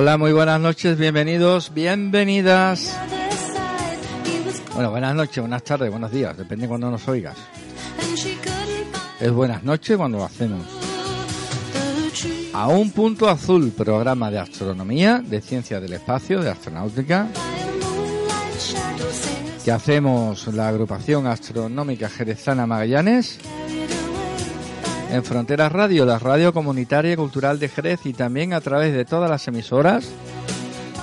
Hola, muy buenas noches, bienvenidos, bienvenidas. Bueno, buenas noches, buenas tardes, buenos días, depende de cuando nos oigas. Es buenas noches cuando lo hacemos. A un punto azul, programa de astronomía, de ciencia del espacio, de astronáutica. Que hacemos la agrupación astronómica jerezana Magallanes. En Fronteras Radio, la radio comunitaria y cultural de Jerez y también a través de todas las emisoras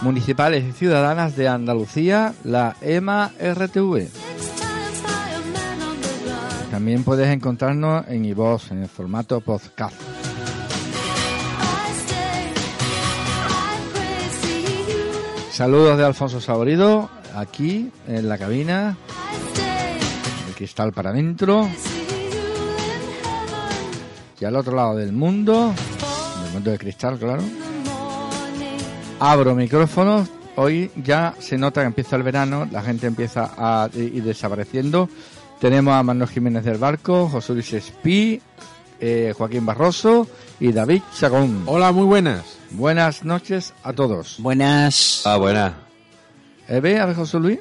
municipales y ciudadanas de Andalucía, la EMA RTV. También puedes encontrarnos en iVoox, en el formato podcast. Saludos de Alfonso Saborido, aquí en la cabina, el cristal para adentro. Y al otro lado del mundo, del mundo de cristal, claro. Abro micrófonos. Hoy ya se nota que empieza el verano, la gente empieza a ir desapareciendo. Tenemos a Manuel Jiménez del Barco, José Luis Espí, eh, Joaquín Barroso y David Chagón. Hola, muy buenas. Buenas noches a todos. Buenas. Ah, buenas. ¿Eh, ve, a ver, José Luis?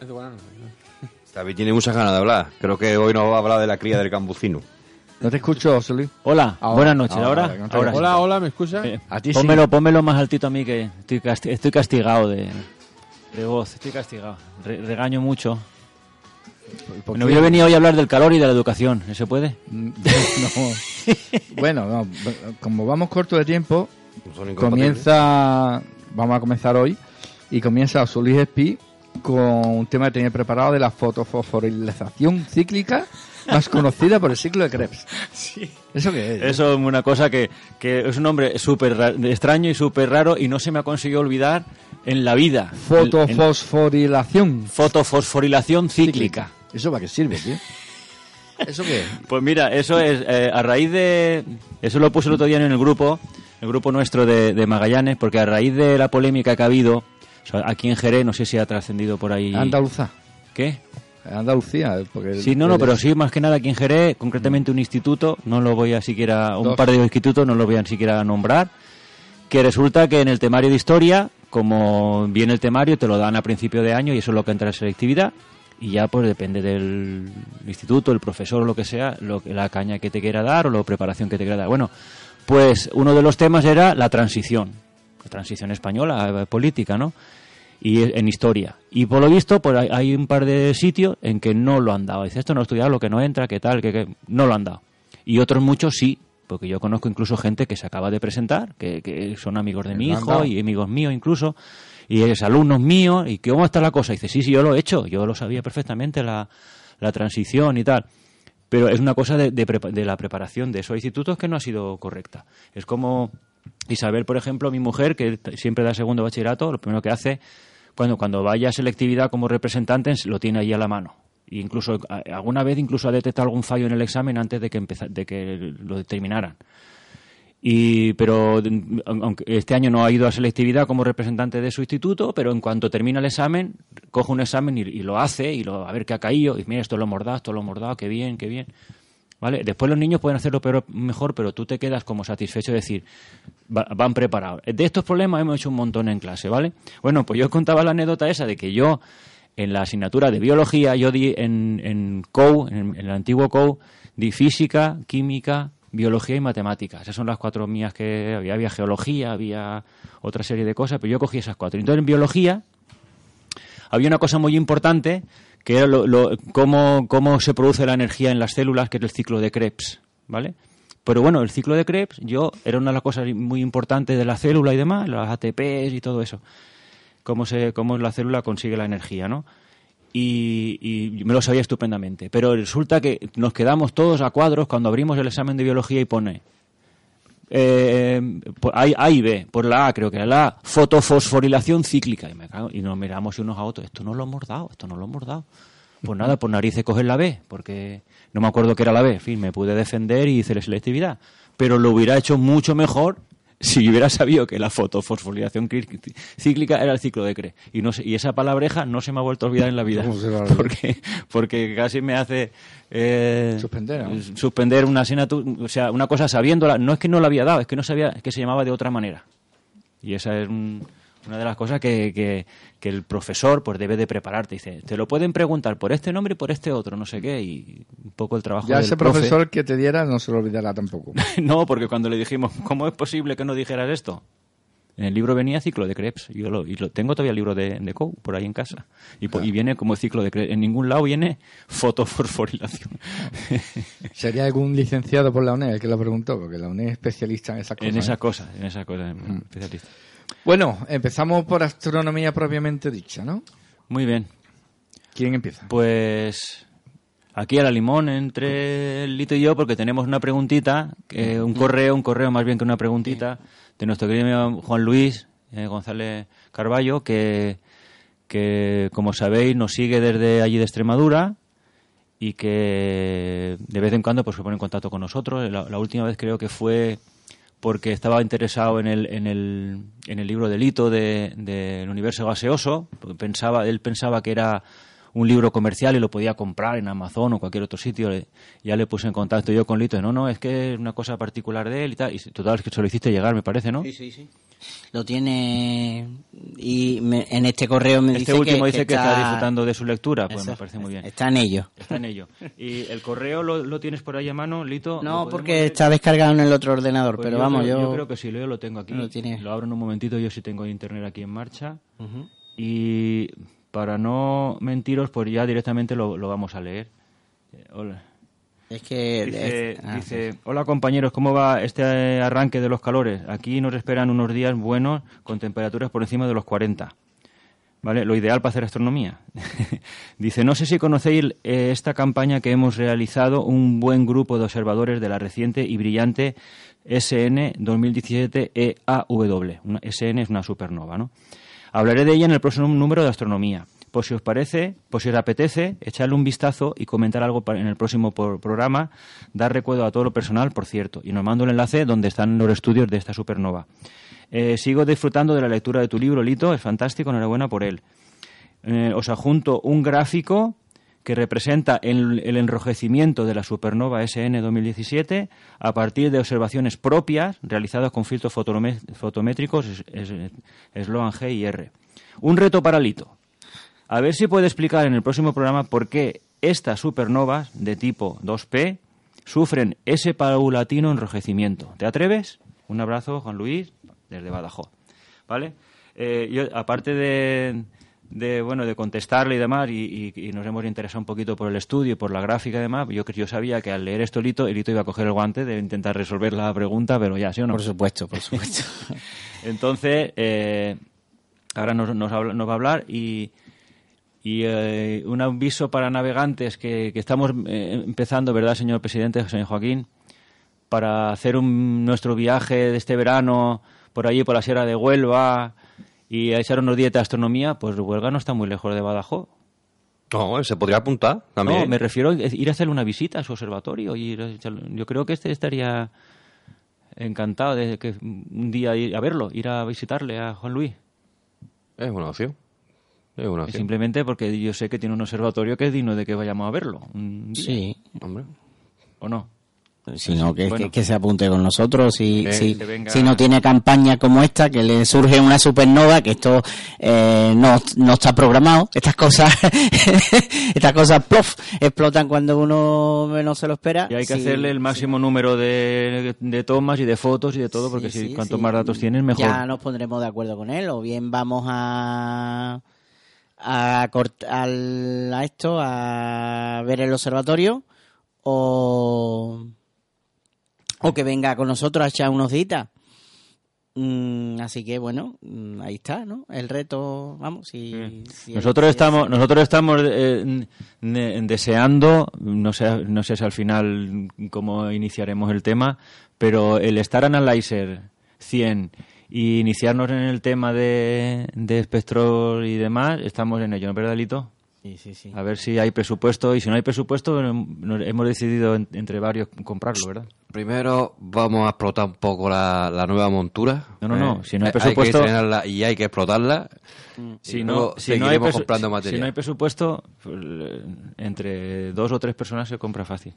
David tiene muchas ganas de hablar. Creo que hoy nos va a hablar de la cría del cambucino. No te escucho, José Luis. Hola, Ahora, buenas noches. ahora, Ahora, no te ahora. oigo. Hola, hola, ¿me escucha? Eh, A ti sí. pónmelo, más altito a mí que estoy, casti- estoy castigado de, de voz. Estoy castigado. Re- regaño mucho. ¿Por Bueno, qué? yo he venido hoy a hablar del calor y de la educación. ¿Se puede? Mm, no. Bueno, no, como vamos corto de tiempo, comienza, vamos a comenzar hoy, y comienza José Luis Espí con un tema que tenía preparado de la fotofosforilación cíclica más conocida por el ciclo de Krebs. ¿Eso qué es? Eso es una cosa que, que es un nombre súper ra- extraño y súper raro y no se me ha conseguido olvidar en la vida. El- en- Fotofosforilación. Fotofosforilación cíclica. ¿Eso para qué sirve, tío? ¿Eso qué es? Pues mira, eso es eh, a raíz de... Eso lo puse el otro día en el grupo, el grupo nuestro de, de Magallanes, porque a raíz de la polémica que ha habido, o sea, aquí en Jerez, no sé si ha trascendido por ahí... Andaluza. ¿Qué? Andalucía. Porque Sí, no, no, pero sí, más que nada aquí en Jerez, concretamente un instituto, no lo voy a siquiera, un Dos. par de institutos no lo voy a siquiera nombrar, que resulta que en el temario de historia, como viene el temario, te lo dan a principio de año y eso es lo que entra en selectividad, y ya pues depende del instituto, el profesor o lo que sea, lo la caña que te quiera dar o la preparación que te quiera dar. Bueno, pues uno de los temas era la transición, la transición española, eh, política, ¿no? Y en historia. Y por lo visto, pues hay, hay un par de sitios en que no lo han dado. Dice, esto no he estudiado, lo que no entra, qué tal, que, que no lo han dado. Y otros muchos sí, porque yo conozco incluso gente que se acaba de presentar, que, que son amigos de mi hijo y amigos míos incluso, y es alumnos míos, y que cómo está la cosa. Y dice, sí, sí, yo lo he hecho, yo lo sabía perfectamente, la, la transición y tal. Pero es una cosa de, de de la preparación de esos institutos que no ha sido correcta. Es como Isabel, por ejemplo, mi mujer, que siempre da segundo bachillerato, lo primero que hace, cuando, cuando vaya a selectividad como representante, lo tiene ahí a la mano. E incluso alguna vez incluso ha detectado algún fallo en el examen antes de que empeza- de que lo determinaran. Y, pero aunque este año no ha ido a selectividad como representante de su instituto, pero en cuanto termina el examen, coge un examen y, y lo hace y lo, a ver qué ha caído. Y mira, esto lo hemos dado, esto lo hemos dado, qué bien, qué bien. ¿Vale? Después los niños pueden hacerlo peor, mejor, pero tú te quedas como satisfecho de decir, va- van preparados. De estos problemas hemos hecho un montón en clase, ¿vale? Bueno, pues yo contaba la anécdota esa de que yo, en la asignatura de biología, yo di en, en en, en el antiguo COU, di física, química, biología y matemáticas. Esas son las cuatro mías que había. Había geología, había otra serie de cosas, pero yo cogí esas cuatro. Entonces, en biología, había una cosa muy importante que era lo- cómo, cómo se produce la energía en las células, que es el ciclo de Krebs, ¿vale? Pero bueno, el ciclo de Krebs, yo, era una de las cosas muy importantes de la célula y demás, las ATPs y todo eso. Cómo, se, cómo la célula consigue la energía, ¿no? Y me lo sabía estupendamente. Pero resulta que nos quedamos todos a cuadros cuando abrimos el examen de biología y pone eh, por A, A y B, por la A creo que era la A, fotofosforilación cíclica. Y, me cago- y nos miramos unos a otros, esto no lo hemos dado, esto no lo hemos dado. Pues nada, por narices coger la B, porque no me acuerdo que era la B, en fin, me pude defender y hice la selectividad. Pero lo hubiera hecho mucho mejor si hubiera sabido que la fotofosforilación cíclica era el ciclo de Cre. Y, no y esa palabreja no se me ha vuelto a olvidar en la vida. ¿Cómo se va a olvidar? Porque, porque casi me hace eh, Suspender, ¿no? suspender una asignatura, o sea, una cosa sabiéndola. No es que no la había dado, es que no sabía es que se llamaba de otra manera. Y esa es un- una de las cosas que, que, que, el profesor pues debe de prepararte. Dice, te lo pueden preguntar por este nombre y por este otro, no sé qué, y un poco el trabajo Ya del ese profe. profesor que te diera no se lo olvidará tampoco. no, porque cuando le dijimos, ¿cómo es posible que no dijeras esto? En el libro venía ciclo de Krebs. Yo lo, y lo tengo todavía el libro de, de Coe por ahí en casa. Y, viene como ciclo de Krebs. En ningún lado viene fotofosforilación. Sería algún licenciado por la UNED el que lo preguntó, porque la UNED es especialista en esas cosas. en ¿eh? esas cosas, en esas cosas, especialista. Bueno, empezamos por astronomía propiamente dicha, ¿no? Muy bien. ¿Quién empieza? Pues aquí a la limón entre el Lito y yo porque tenemos una preguntita, eh, un correo, un correo más bien que una preguntita de nuestro querido Juan Luis eh, González Carballo que, que como sabéis nos sigue desde allí de Extremadura y que de vez en cuando pues se pone en contacto con nosotros. La, la última vez creo que fue porque estaba interesado en el, en el, en el libro de Lito de- del universo gaseoso. Pensaba, él pensaba que era un libro comercial y lo podía comprar en Amazon o cualquier otro sitio. Le- Ya le puse en contacto yo con Lito. No, no, es que es una cosa particular de él y tal. Y total, es que se lo hiciste llegar, me parece, ¿no? Sí, sí, sí. Lo tiene y me- en este correo me Este dice último que, dice que está, disfrutando de su lectura. Pues Eso, me parece muy bien. Está en ello. Está en ello. ¿Y el correo lo, lo tienes por ahí a mano, Lito? ¿Lo No, porque leer? está descargado en el otro ordenador, Pues pero vamos, creo, yo... creo que sí, yo lo tengo aquí. Lo tiene. Lo abro en un momentito, yo sí tengo internet aquí en marcha. Y para no mentiros, pues ya directamente lo, lo vamos a leer. Eh, Hola. Es que... Dice, es- ah, dice, hola compañeros, ¿cómo va este arranque de los calores? Aquí nos esperan unos días buenos con temperaturas por encima de los 40. ¿Vale? Lo ideal para hacer astronomía. dice, no sé si conocéis eh, esta campaña que hemos realizado un buen grupo de observadores de la reciente y brillante SN 2017 EAW. Una, SN es una supernova, ¿no? Hablaré de ella en el próximo número de astronomía. Por si os parece, por si os apetece, echarle un vistazo y comentar algo en el próximo programa, dar recuerdo a todo lo personal, por cierto, y nos mando el enlace donde están los estudios de esta supernova. Eh, sigo disfrutando de la lectura de tu libro, Lito, es fantástico, enhorabuena por él. Eh, os adjunto un gráfico que representa el, el enrojecimiento de la supernova SN 2017 a partir de observaciones propias realizadas con filtros fotométricos Sloan G y R. Un reto para Lito. A ver si puede explicar en el próximo programa por qué estas supernovas de tipo 2P sufren ese paulatino enrojecimiento. ¿Te atreves? Un abrazo, Juan Luis, desde Badajoz. ¿Vale? Eh, aparte de, de, bueno, de contestarle y demás, y, y- y nos hemos interesado un poquito por el estudio y por la gráfica y demás, yo, yo sabía que al leer esto Lito, Lito iba a coger el guante de intentar resolver la pregunta, pero ya, ¿sí o no? Por supuesto, por supuesto. Entonces, eh, ahora nos, nos habla- nos va a hablar y, y eh, un aviso para navegantes que, que estamos eh, empezando, ¿verdad, señor presidente, señor Joaquín? Para hacer un, nuestro viaje de este verano por allí, por la Sierra de Huelva y a echar unos días de astronomía, pues Huelva no está muy lejos de Badajoz. No, se podría apuntar también. No, me refiero a ir a hacerle una visita a su observatorio. Y ir a echarle- yo creo que este estaría encantado de que un día ir a verlo, ir a visitarle a Juan Luis. Es una opción. Es una Y opción. Simplemente porque yo sé que tiene un observatorio que es digno de que vayamos a verlo. un día, Sí. Hombre. ¿O no? Si no, que, Bueno. que- que se apunte con nosotros. Si, Que- si, venga- si no tiene campaña como esta, que le surge una supernova, que esto eh, no, no está programado. Estas cosas, estas cosas, plof, explotan cuando uno menos se lo espera. Y hay que Sí, hacerle el sí. máximo número de, de tomas y de fotos y de todo, porque Sí, si cuanto más datos tienes, mejor. Ya nos pondremos de acuerdo con él, o bien vamos a a, cort- al- a esto, a ver el observatorio, o, o que venga con nosotros a echar unos días. Mm, así que bueno, mm, ahí está, ¿no? El reto, vamos, si, si él Nosotros estamos, nosotros estamos eh, deseando, no sé, no sé si al final cómo iniciaremos el tema, pero el Star Analyzer 100 y iniciarnos en el tema de, de espectro y demás, estamos en ello, ¿no es verdad, Lito? Sí, sí, sí. A ver si hay presupuesto y si no hay presupuesto, hemos decidido en- entre varios comprarlo, ¿verdad? Primero vamos a explotar un poco la, la nueva montura. No, no, no, si no hay que presupuesto- estrenarla y hay que explotarla. Si Y no, si, no hay comprando si- material. si no hay presupuesto, pues, eh, entre dos o tres personas se compra fácil.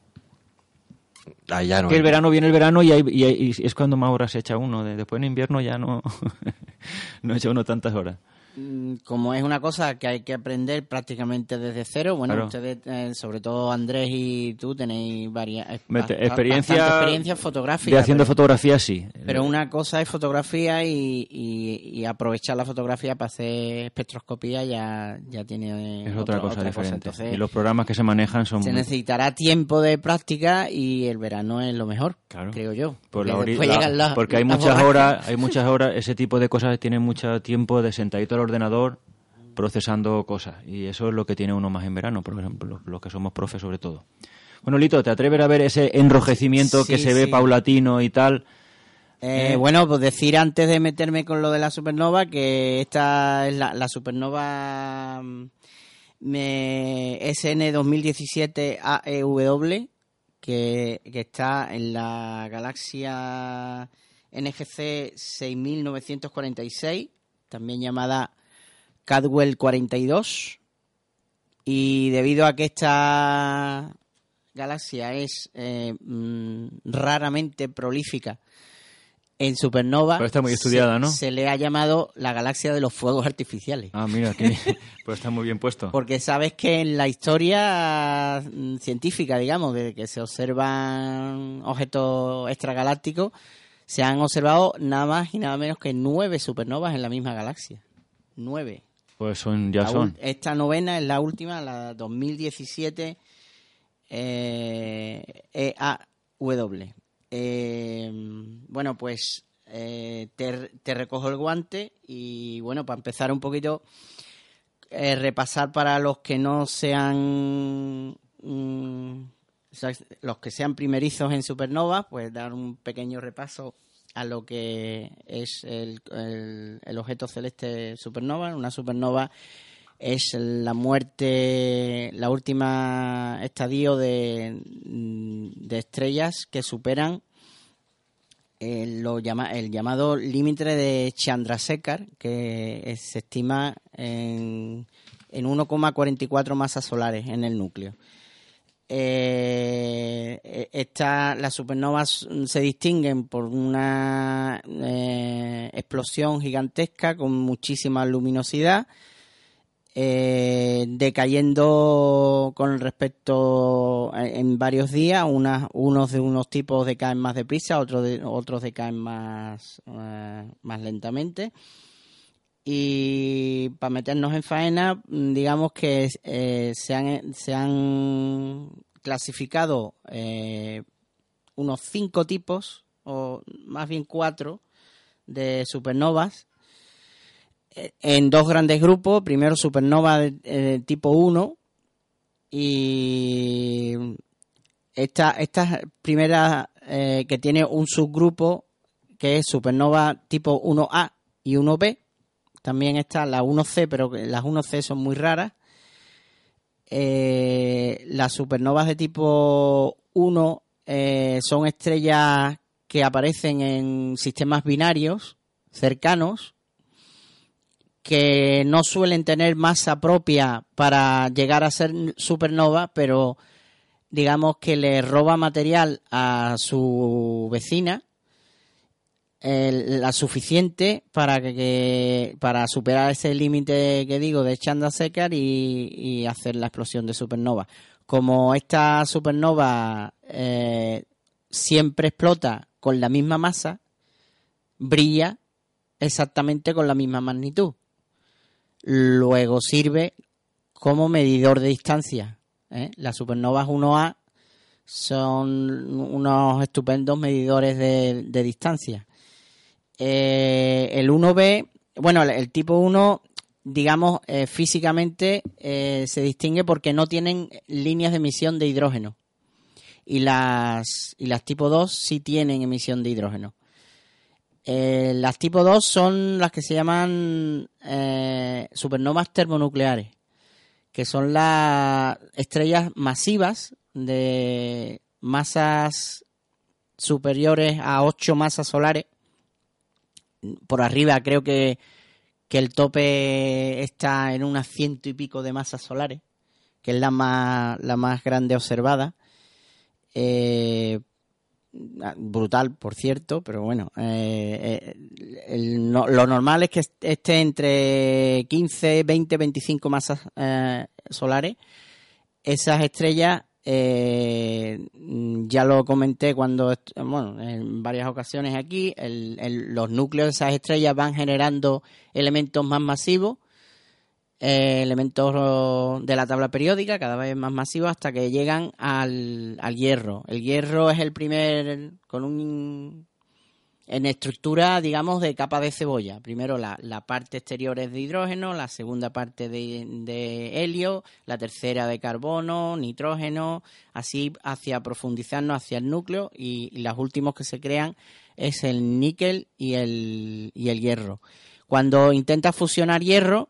Ah, ya no. Que el hay. verano viene el verano y, hay- y hay- y es cuando más horas se echa uno. De- Después en invierno ya no, no echa uno tantas horas. Mm, Como es una cosa que hay que aprender prácticamente desde cero, bueno, Claro. ustedes, eh, sobre todo Andrés y tú, tenéis varias eh, experiencia- experiencia fotográfica. De haciendo pero- fotografía, sí. Pero una cosa es fotografía y, y- y aprovechar la fotografía para hacer espectroscopía ya, ya tiene es otro- otra cosa diferente. Entonces, y los programas que se manejan son se muy- necesitará tiempo de práctica y el verano es lo mejor, Claro. creo yo. por la Porque la- las- porque hay muchas horas, hay muchas horas, ese tipo de cosas tienen mucho tiempo de sentadito al ordenador procesando cosas y eso es lo que tiene uno más en verano, por ejemplo, los, los que somos profes sobre todo. Bueno, Lito, ¿te atreves a ver ese enrojecimiento que Sí, se ve paulatino y tal? Eh, Bueno, pues decir antes de meterme con lo de la supernova que esta es la, la supernova me- SN 2017 AEW que, que está en la galaxia NGC 6946, también llamada Cadwell 42. Y debido a que esta galaxia es eh, mm, raramente prolífica en supernova, Pero está muy estudiada, se- ¿no? Se le ha llamado la galaxia de los fuegos artificiales. Ah, mira, que, pues está muy bien puesto. Porque sabes que en la historia mm, científica, digamos, de que se observan objetos extragalácticos, se han observado nada más y nada menos que nueve supernovas en la misma galaxia. Nueve. Pues son, ya son. Esta novena es la última, la 2017 eh, EAW. Eh, bueno, pues eh, te, recojo el guante y bueno, para empezar un poquito, eh, repasar para los que no sean mm, los que sean primerizos en Supernova, pues dar un pequeño repaso a lo que es el, el- objeto celeste supernova. Una supernova es la muerte, la última estadio de, de estrellas que superan el, lo llama, el llamado límite de Chandrasekhar, que se estima en, en 1,44 masas solares en el núcleo. Eh, esta, las supernovas se distinguen por una eh, explosión gigantesca con muchísima luminosidad, eh, decayendo con respecto a- en varios días, unas, unos de unos tipos decaen más deprisa, otros de, otros decaen más, eh, más lentamente. Y para meternos en faena, digamos que eh, se, han, clasificado eh, unos cinco tipos, o más bien cuatro, de supernovas eh, en dos grandes grupos. Primero supernova eh, tipo 1 y esta, esta primera que tiene un subgrupo que es supernova tipo 1A y 1B. También está la 1C, pero las 1C son muy raras. Eh, las supernovas de tipo 1 eh, son estrellas que aparecen en sistemas binarios cercanos que no suelen tener masa propia para llegar a ser supernova, pero digamos que le roba material a su vecina la suficiente para que, que- para superar ese límite que digo de Chandrasekhar y, y hacer la explosión de supernova. Como esta supernova eh, siempre explota con la misma masa, brilla exactamente con la misma magnitud. Luego sirve como medidor de distancia. ¿eh? Las supernovas 1A son unos estupendos medidores de, de distancia. Eh, el 1B, bueno, el, tipo 1, digamos, eh, físicamente eh, se distingue porque no tienen líneas de emisión de hidrógeno. Y las, y las tipo 2 sí tienen emisión de hidrógeno. Las tipo 2 son las que se llaman supernovas termonucleares, que son las estrellas masivas de masas superiores a 8 masas solares. Por arriba creo que, que el tope está en unas ciento y pico de masas solares, que es la más, la más grande observada. Eh, brutal, por cierto, pero bueno, eh, eh, lo normal es que esté entre 15, 20, 25 masas solares. Esas estrellas, ya lo comenté cuando, bueno, en varias ocasiones aquí, los núcleos de esas estrellas van generando elementos más masivos eh, elementos de la tabla periódica, cada vez más masivos, hasta que llegan al, al hierro. El hierro es el primer, con un en estructura, digamos, de capa de cebolla. Primero la, la parte exterior es de hidrógeno, la segunda parte de, de, helio, la tercera de carbono, nitrógeno, así hacia profundizarnos hacia el núcleo y, y los últimos que se crean es el níquel y el, y el hierro. Cuando intenta fusionar hierro,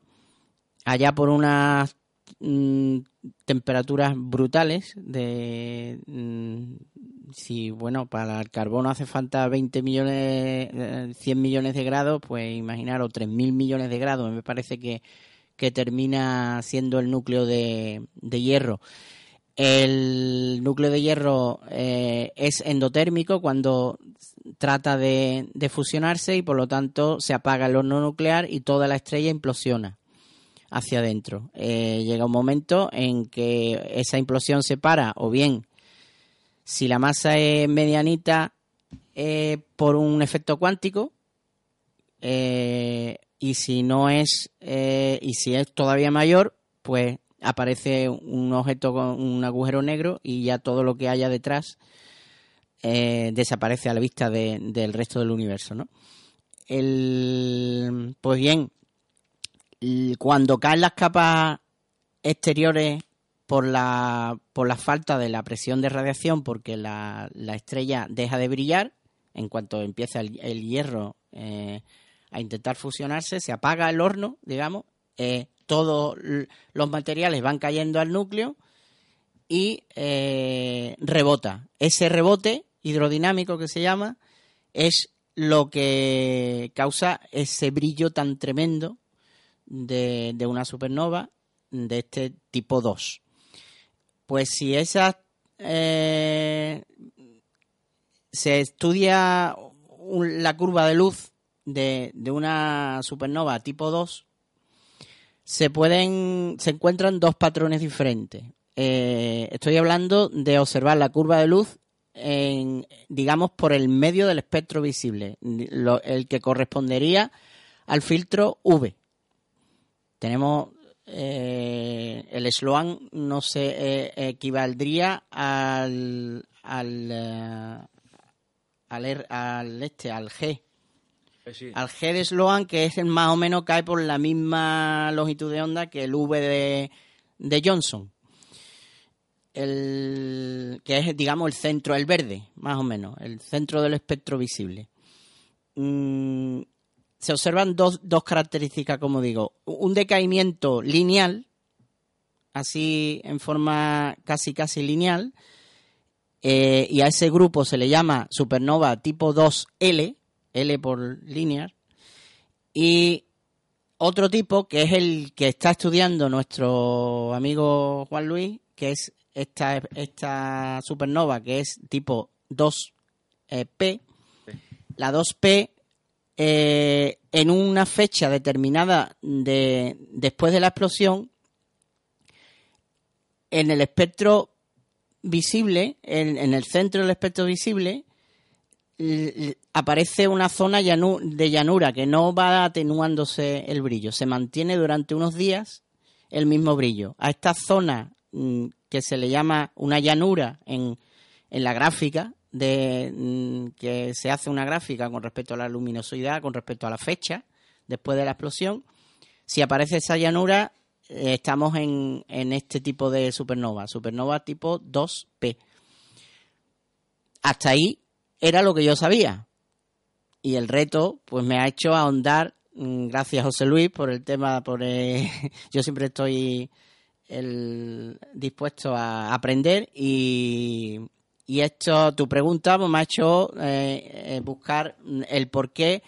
allá por unas mm, temperaturas brutales de mm, si bueno para el carbono hace falta 20 millones 100 eh, millones de grados pues imaginaros 3000 millones de grados me parece que, que termina siendo el núcleo de, de hierro. El núcleo de hierro eh, es endotérmico cuando trata de, de fusionarse y por lo tanto se apaga el horno nuclear y toda la estrella implosiona hacia adentro. Eh, llega un momento en que esa implosión se para, o bien si la masa es medianita eh, por un efecto cuántico, eh, y si no es, y si es todavía mayor, pues aparece un objeto con un agujero negro y ya todo lo que haya detrás desaparece a la vista del resto del universo, ¿no? El, pues bien, cuando caen las capas exteriores por la, por la falta de la presión de radiación, porque la, estrella deja de brillar, en cuanto empieza el, hierro eh, a intentar fusionarse, se apaga el horno, digamos, eh, todos los materiales van cayendo al núcleo y eh, rebota. Ese rebote hidrodinámico que se llama es lo que causa ese brillo tan tremendo de, una supernova de este tipo 2. Pues si esa eh, se estudia la curva de luz de, una supernova tipo 2, se pueden, se encuentran dos patrones diferentes. Eh, estoy hablando de observar la curva de luz en, digamos, por el medio del espectro visible, el que correspondería al filtro V. Tenemos eh, el Sloan no se eh, equivaldría al al, eh, al, al, este al G. Al G de Sloan que es el más o menos cae por la misma longitud de onda que el V de, de Johnson. El que es digamos el centro el verde más o menos el centro del espectro visible. Mm, se observan dos, dos características, como digo. Un decaimiento lineal, así en forma casi casi lineal, eh, y a ese grupo se le llama supernova tipo 2L, L por linear, y otro tipo que es el que está estudiando nuestro amigo Juan Luis, que es esta, esta supernova que es tipo 2P. La 2P eh, en una fecha determinada de, después de la explosión, en el espectro visible, en, el centro del espectro visible, aparece una zona de llanura que no va atenuándose el brillo, se mantiene durante unos días el mismo brillo. A esta zona mm, que se le llama una llanura en, en la gráfica, de mm, que se hace una gráfica con respecto a la luminosidad, con respecto a la fecha después de la explosión. Si aparece esa llanura, eh, estamos en, en este tipo de supernova, supernova tipo 2P. Hasta ahí era lo que yo sabía. Y el reto, pues me ha hecho ahondar, mm, gracias José Luis por el tema, por yo siempre estoy dispuesto a aprender y, y esto, tu pregunta pues, me ha hecho eh, eh, buscar el por qué,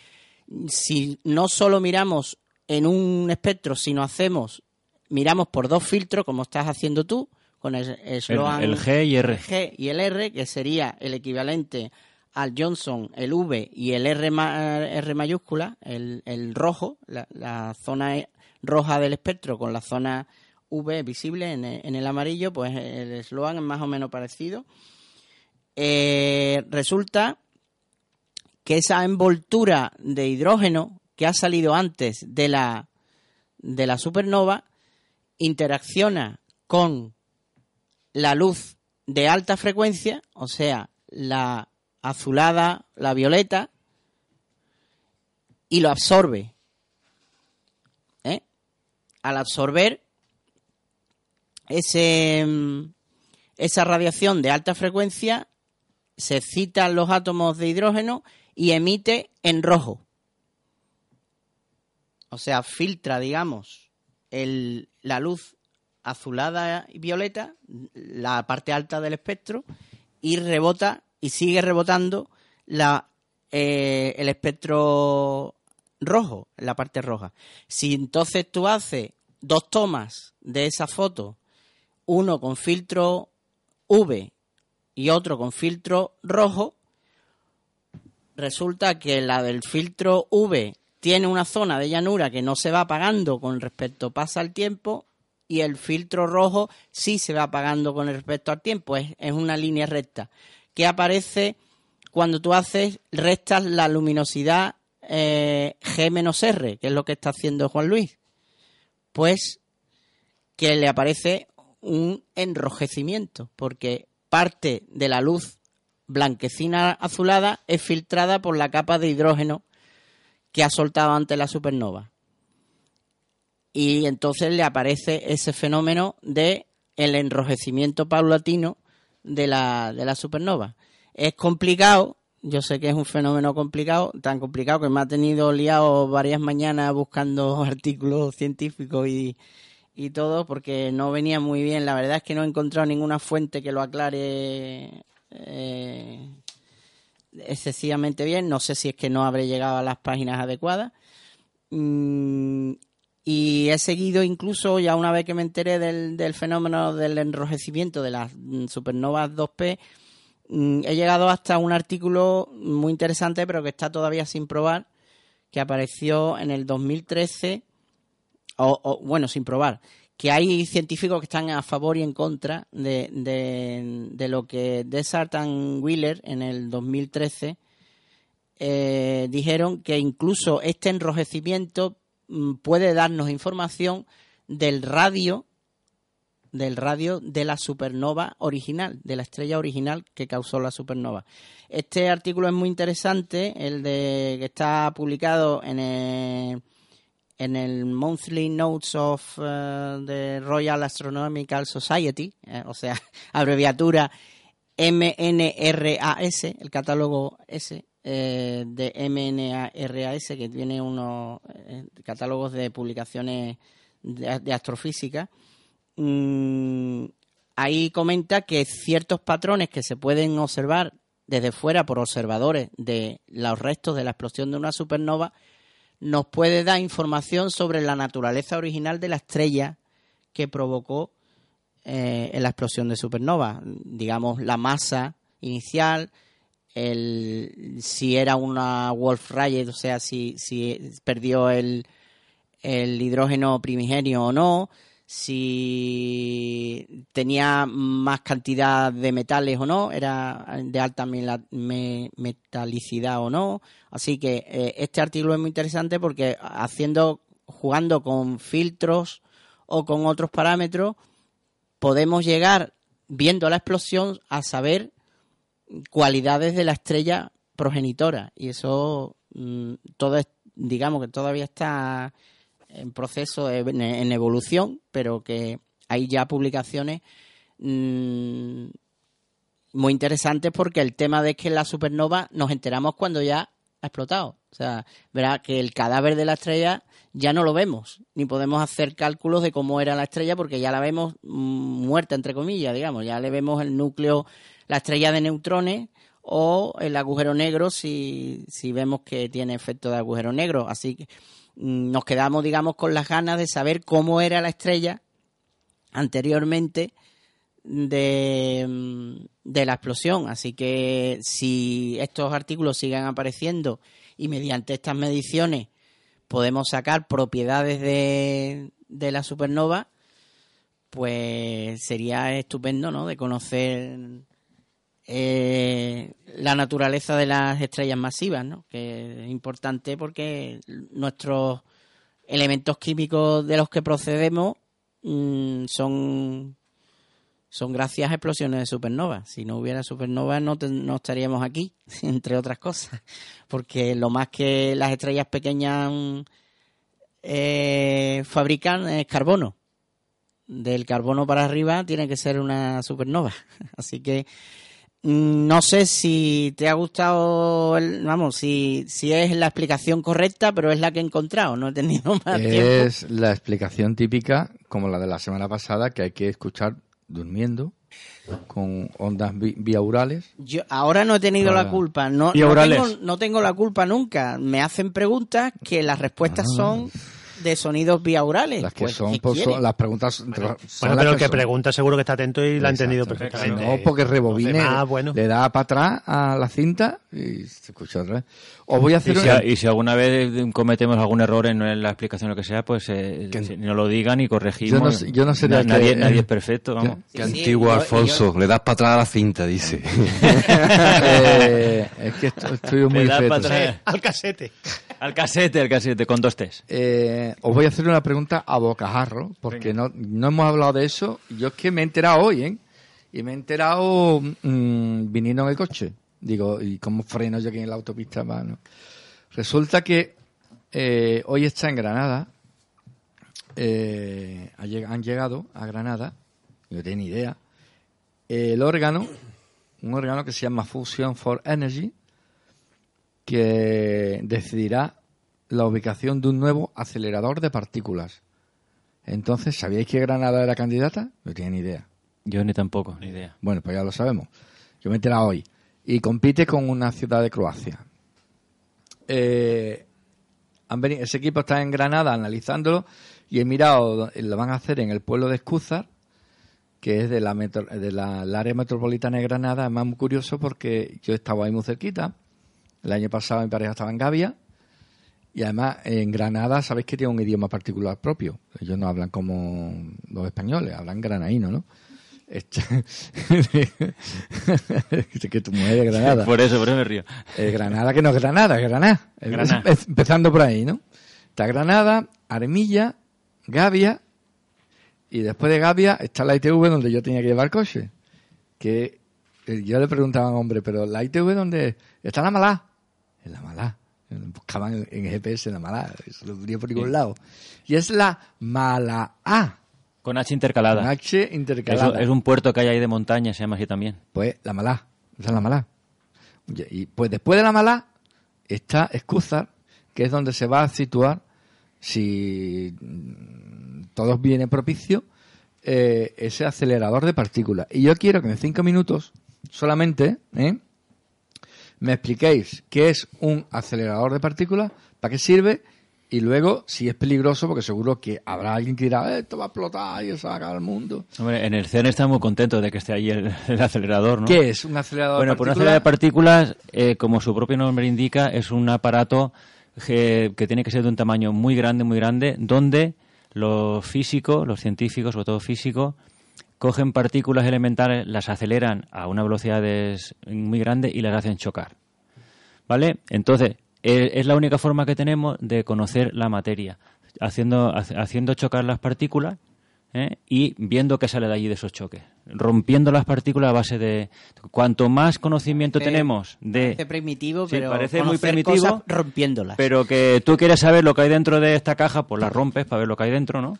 si no solo miramos en un espectro, sino hacemos, miramos por dos filtros, como estás haciendo tú, con el eslogan El, G y R. G y el R, que sería el equivalente al Johnson, el V y el R, R mayúscula, el, el rojo, la, la, zona roja del espectro con la zona V visible en el, en el amarillo, pues el eslogan es más o menos parecido. Eh, resulta que esa envoltura de hidrógeno que ha salido antes de la, de la supernova interacciona con la luz de alta frecuencia, o sea, la azulada, la violeta, y lo absorbe. ¿Eh? Al absorber ese, esa radiación de alta frecuencia, se excitan los átomos de hidrógeno y emite en rojo. O sea, filtra, digamos, la luz azulada y violeta, la parte alta del espectro, y rebota y sigue rebotando la, eh, el espectro rojo, la parte roja. Si entonces tú haces dos tomas de esa foto, uno con filtro V y otro con filtro rojo, resulta que la del filtro V tiene una zona de llanura que no se va apagando con respecto pasa el tiempo y el filtro rojo sí se va apagando con respecto al tiempo, es, es una línea recta que aparece cuando tú haces, restas la luminosidad eh, G-R, que es lo que está haciendo Juan Luis. Pues que le aparece un enrojecimiento, porque parte de la luz blanquecina azulada es filtrada por la capa de hidrógeno que ha soltado antes la supernova. Y entonces le aparece ese fenómeno de el enrojecimiento paulatino de la, de la supernova. Es complicado, yo sé que es un fenómeno complicado, tan complicado que me ha tenido liado varias mañanas buscando artículos científicos y, y todo, porque no venía muy bien. La verdad es que no he encontrado ninguna fuente que lo aclare eh, excesivamente bien. No sé si es que no habré llegado a las páginas adecuadas. Mm, y he seguido incluso, ya una vez que me enteré del, fenómeno del enrojecimiento de las mm, supernovas 2P, mm, he llegado hasta un artículo muy interesante, pero que está todavía sin probar, que apareció en el 2013, o, bueno, sin probar, que hay científicos que están a favor y en contra de, de, lo que Desart and Wheeler en el 2013 eh, dijeron que incluso este enrojecimiento Mm, puede darnos información del radio del radio de la supernova original, de la estrella original que causó la supernova. Este artículo es muy interesante, el de que está publicado en el, en el Monthly Notes of the eh, Royal Astronomical Society, eh, o sea, abreviatura MNRAS, el catálogo S, eh, de MNARAS, que tiene unos catálogos de publicaciones de, astrofísica, mm, ahí comenta que ciertos patrones que se pueden observar desde fuera por observadores de los restos de la explosión de una supernova nos puede dar información sobre la naturaleza original de la estrella que provocó eh, la explosión de supernova. Digamos, la masa inicial, el, si era una Wolf Rayet, o sea, si, si perdió el, el hidrógeno primigenio o no, si tenía más cantidad de metales o no, era de alta metalicidad o no. Así que eh, este artículo es muy interesante porque haciendo, jugando con filtros o con otros parámetros, podemos llegar, viendo la explosión, a saber cualidades de la estrella progenitora. Y eso mm, todo digamos que todavía está en proceso, en, evolución, pero que hay ya publicaciones mm, muy interesantes porque el tema de que la supernova nos enteramos cuando ya ha explotado. O sea, verá que el cadáver de la estrella ya no lo vemos, ni podemos hacer cálculos de cómo era la estrella porque ya la vemos mm, muerta, entre comillas, digamos, ya le vemos el núcleo la estrella de neutrones o el agujero negro si, si vemos que tiene efecto de agujero negro. Así que mm, nos quedamos, digamos, con las ganas de saber cómo era la estrella anteriormente de, mm, de la explosión. Así que si estos artículos siguen apareciendo y mediante estas mediciones podemos sacar propiedades de, de la supernova, pues sería estupendo, ¿no? De conocer eh, la naturaleza de las estrellas masivas, ¿no? Que es importante porque nuestros elementos químicos de los que procedemos mm, son son gracias a explosiones de supernova. Si no hubiera supernova no, estaríamos aquí, entre otras cosas, porque lo más que las estrellas pequeñas eh, fabrican es carbono. Del carbono para arriba tiene que ser una supernova. Así que no sé si te ha gustado, vamos, si, si es la explicación correcta, pero es la que he encontrado, no he tenido más es tiempo. Es la explicación típica, como la de la semana pasada, que hay que escuchar durmiendo con ondas bi biaurales. Yo ahora no he tenido Ahora. la culpa, no, no, Biaurales. tengo, no tengo la culpa nunca. Me hacen preguntas que las respuestas Ah. son de sonidos biaurales. Las que Pues, son, ¿qué pues, las preguntas son Bueno, las pero el que pregunta seguro que está atento y la ha entendido perfectamente. No, porque rebobine, demás, bueno. le da para atrás a la cinta y se escucha otra vez. Os voy a Y hacer si, una- y si alguna vez cometemos algún error en la explicación o lo que sea, pues eh, Que- si no lo digan y corregimos. Yo no sé- yo no sé de Na- qué- nadie, eh, nadie es perfecto, vamos. Qué Sí, sí, antiguo yo- Alfonso, le das para atrás a la cinta, dice. Eh, es que esto- estoy muy feto. para atrás. Al casete. Al casete, al casete, con dos T's. Eh, os voy a hacer una pregunta a bocajarro, porque no, no hemos hablado de eso. Yo es que me he enterado hoy, ¿eh? Y me he enterado mm, viniendo en el coche. Digo, ¿y cómo freno yo aquí en la autopista? Va, no? Resulta que eh, hoy está en Granada. eh, han llegado a Granada, no tengo ni idea, el órgano, un órgano que se llama Fusion for Energy, que decidirá la ubicación de un nuevo acelerador de partículas. Entonces, ¿sabíais que Granada era candidata? No tenía ni idea. Yo ni tampoco, ni idea. Bueno, pues ya lo sabemos. Yo me he enterado hoy. Y compite con una ciudad de Croacia. Eh, han venido- ese equipo está en Granada analizándolo y he mirado, lo van a hacer en el pueblo de Escúzar, que es de la, metro- de la, el área metropolitana de Granada. Es más muy curioso porque yo estaba ahí muy cerquita. El año pasado mi pareja estaba en Gavia. Y además, en Granada, sabéis que tiene un idioma particular propio. Ellos no hablan como los españoles, hablan granaíno, ¿no? Este- que tu mujer es Granada. Por eso, por eso me río. Eh, Granada que no es Granada, es Granada. Empezando por ahí, ¿no? Está Granada, Armilla, Gavia y después de Gavia está la ITV donde yo tenía que llevar coche. Que eh, yo le preguntaba a un hombre, pero la ITV donde está la Malá. En la Malá. Buscaban en, GPS en la Malá. Eso lo venía por ningún lado. Y es la Mala A. Con H Con intercalada. H Eso intercalada. es un puerto que hay ahí de montaña, se llama así también. Pues la Malá, esa es la Malá. Y y, pues después de la Malá está Escúzar, que es donde se va a situar, si mm, todo viene propicio, eh, ese acelerador de partículas. Y yo quiero que en cinco minutos solamente ¿eh? Me expliquéis qué es un acelerador de partículas, para qué sirve y luego si es peligroso, porque seguro que habrá alguien que dirá, esto va a explotar y eso va a acabar el mundo. Hombre, en el CERN está muy contento de que esté ahí el, el acelerador, ¿no? ¿Qué es un acelerador Bueno, de por una partículas? serie de partículas, eh, como su propio nombre indica, es un aparato que, que tiene que ser de un tamaño muy grande, muy grande, donde los físicos, los científicos, sobre todo físicos, cogen partículas elementales, las aceleran a una velocidad muy grande y las hacen chocar. ¿Vale? Entonces, eh, es la única forma que tenemos de conocer la materia, haciendo, haciendo chocar las partículas ¿eh? y viendo qué sale de allí de esos choques, rompiendo las partículas a base de... Cuanto más conocimiento Parece- tenemos de... Parece primitivo, Sí, pero parece muy primitivo, cosas rompiéndolas. Pero que tú quieres saber lo que hay dentro de esta caja, pues la rompes para ver lo que hay dentro, ¿no?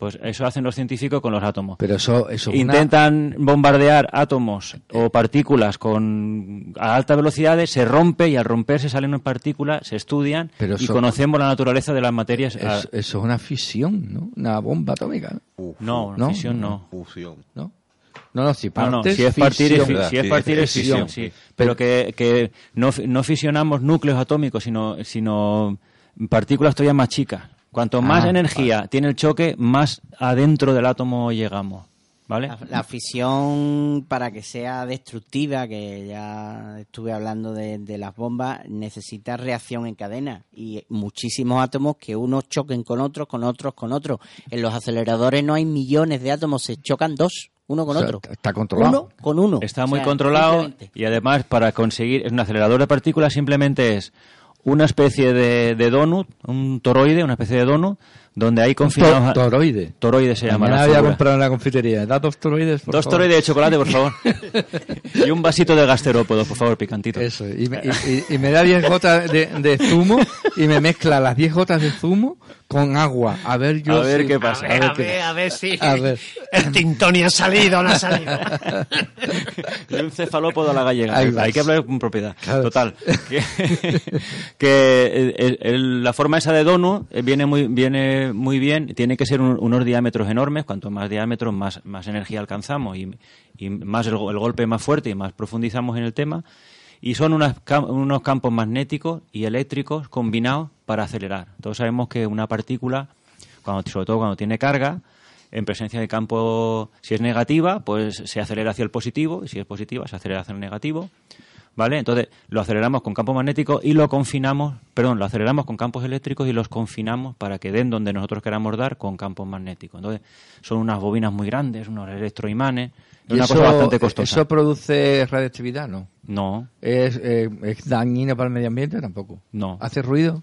Pues eso hacen los científicos con los átomos. Pero eso, eso es una- Intentan bombardear átomos o partículas con a altas velocidades, se rompe y al romperse salen unas partículas, se estudian Pero y conocemos la naturaleza de las materias. a- Eso, eso es una fisión, ¿no? Una bomba atómica, ¿no? no, no, fisión no. Fusión. ¿no? No, no, si No, partes, no, si es partir, es, fi- fisión. si es Sí, partir es fisión. fisión, sí. Pero que, que no, no fisionamos núcleos atómicos, sino, sino partículas todavía más chicas. Cuanto más Ah, energía tiene el choque, más adentro del átomo llegamos. ¿vale? La, la fisión, para que sea destructiva, que ya estuve hablando de, de las bombas, necesita reacción en cadena y muchísimos átomos que unos choquen con otros, con otros, con otros. En los aceleradores no hay millones de átomos, se chocan dos, uno con O sea, otro. Está controlado. Uno con uno. Está O muy sea, controlado y además para conseguir un acelerador de partículas simplemente es una especie de, de donut, un toroide, una especie de donut donde hay confinados To- toroide. toroide se llama Mañana voy a comprar en la confitería. Da dos toroides, por Dos favor. toroides de chocolate, por favor. y un vasito de gasterópodos, por favor, picantito. Eso, y me, y- y- y me da 10 gotas de, de zumo y me mezcla las 10 gotas de zumo con agua. A ver yo A ver si- qué A pasa. ver, a qué- ver, a ver si A ver. el Tintoni ha salido o no ha salido. Y un cefalópodo a la gallega. Ahí Hay, que hablar con propiedad. Claro. Total. Que, que el- el- la forma esa de donut eh, viene muy, viene muy bien. Tiene que ser un- unos diámetros enormes. Cuanto más diámetros, más, más energía alcanzamos y, y más el, el golpe más fuerte y más profundizamos en el tema. Y son unas unos campos magnéticos y eléctricos combinados para acelerar. Todos sabemos que una partícula, cuando, sobre todo cuando tiene carga, en presencia de campo, si es negativa, pues se acelera hacia el positivo, y si es positiva, se acelera hacia el negativo. ¿Vale? Entonces lo aceleramos con campo magnético y lo confinamos, perdón, lo aceleramos con campos eléctricos y los confinamos para que den donde nosotros queramos dar con campos magnéticos. Entonces son unas bobinas muy grandes, unos electroimanes, es ¿Y una eso, cosa bastante costosa. ¿Eso produce radiactividad? No. No, ¿Es, eh, ¿Es dañino para el medio ambiente? Tampoco. No. ¿Hace ruido?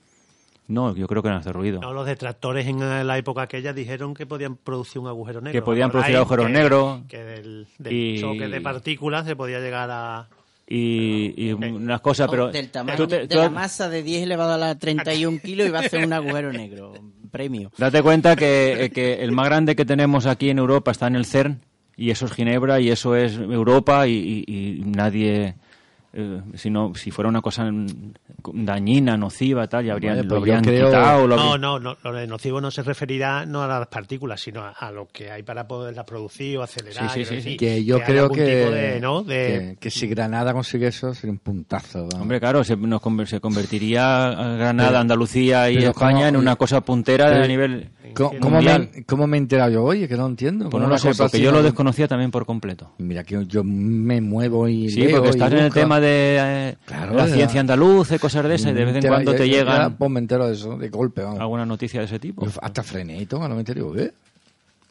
no, yo creo que no hace ruido. No, los detractores en la época aquella dijeron que podían producir un agujero negro. Que podían producir agujeros que- negros. Que del, del Y- choque de partículas se podía llegar a... Y, y unas cosas, pero... del tamaño tú te- de tú- la masa de 10 elevado a la 31 kilos y va a hacer un agujero negro. Premio. Date cuenta que, eh, que el más grande que tenemos aquí en Europa está en el CERN y eso es Ginebra y eso es Europa y, y- y nadie, eh, si, no, si fuera una cosa dañina, nociva, tal, ya habrían, Vale, lo pues habrían creo- quitado. lo No, habrían- no, no, lo de nocivo no se referirá no a las partículas, sino a, a lo que hay para poderlas producir o acelerar. Sí, sí, sí, decir, sí. Que yo creo que, de, ¿no? de- que, que si Granada consigue eso sería un puntazo. Hombre, claro, se, nos se convertiría Granada, Pero- Andalucía y pero España ¿cómo- en una cosa puntera pero- a nivel ¿Cómo, cómo me, ¿Cómo me he enterado yo? Oye, que no entiendo. Pues ¿Cómo no lo sé, porque yo no- lo desconocía también por completo. Mira que yo me muevo y Sí, leo porque estás en el tema de eh, Claro, la ciencia andaluza y cosas de esas, y de vez en Entera- cuando ya- te ya- llegan pues me entero de eso, de golpe, vamos. alguna noticia de ese tipo. Hasta frené y todo, no me entero. ¿eh?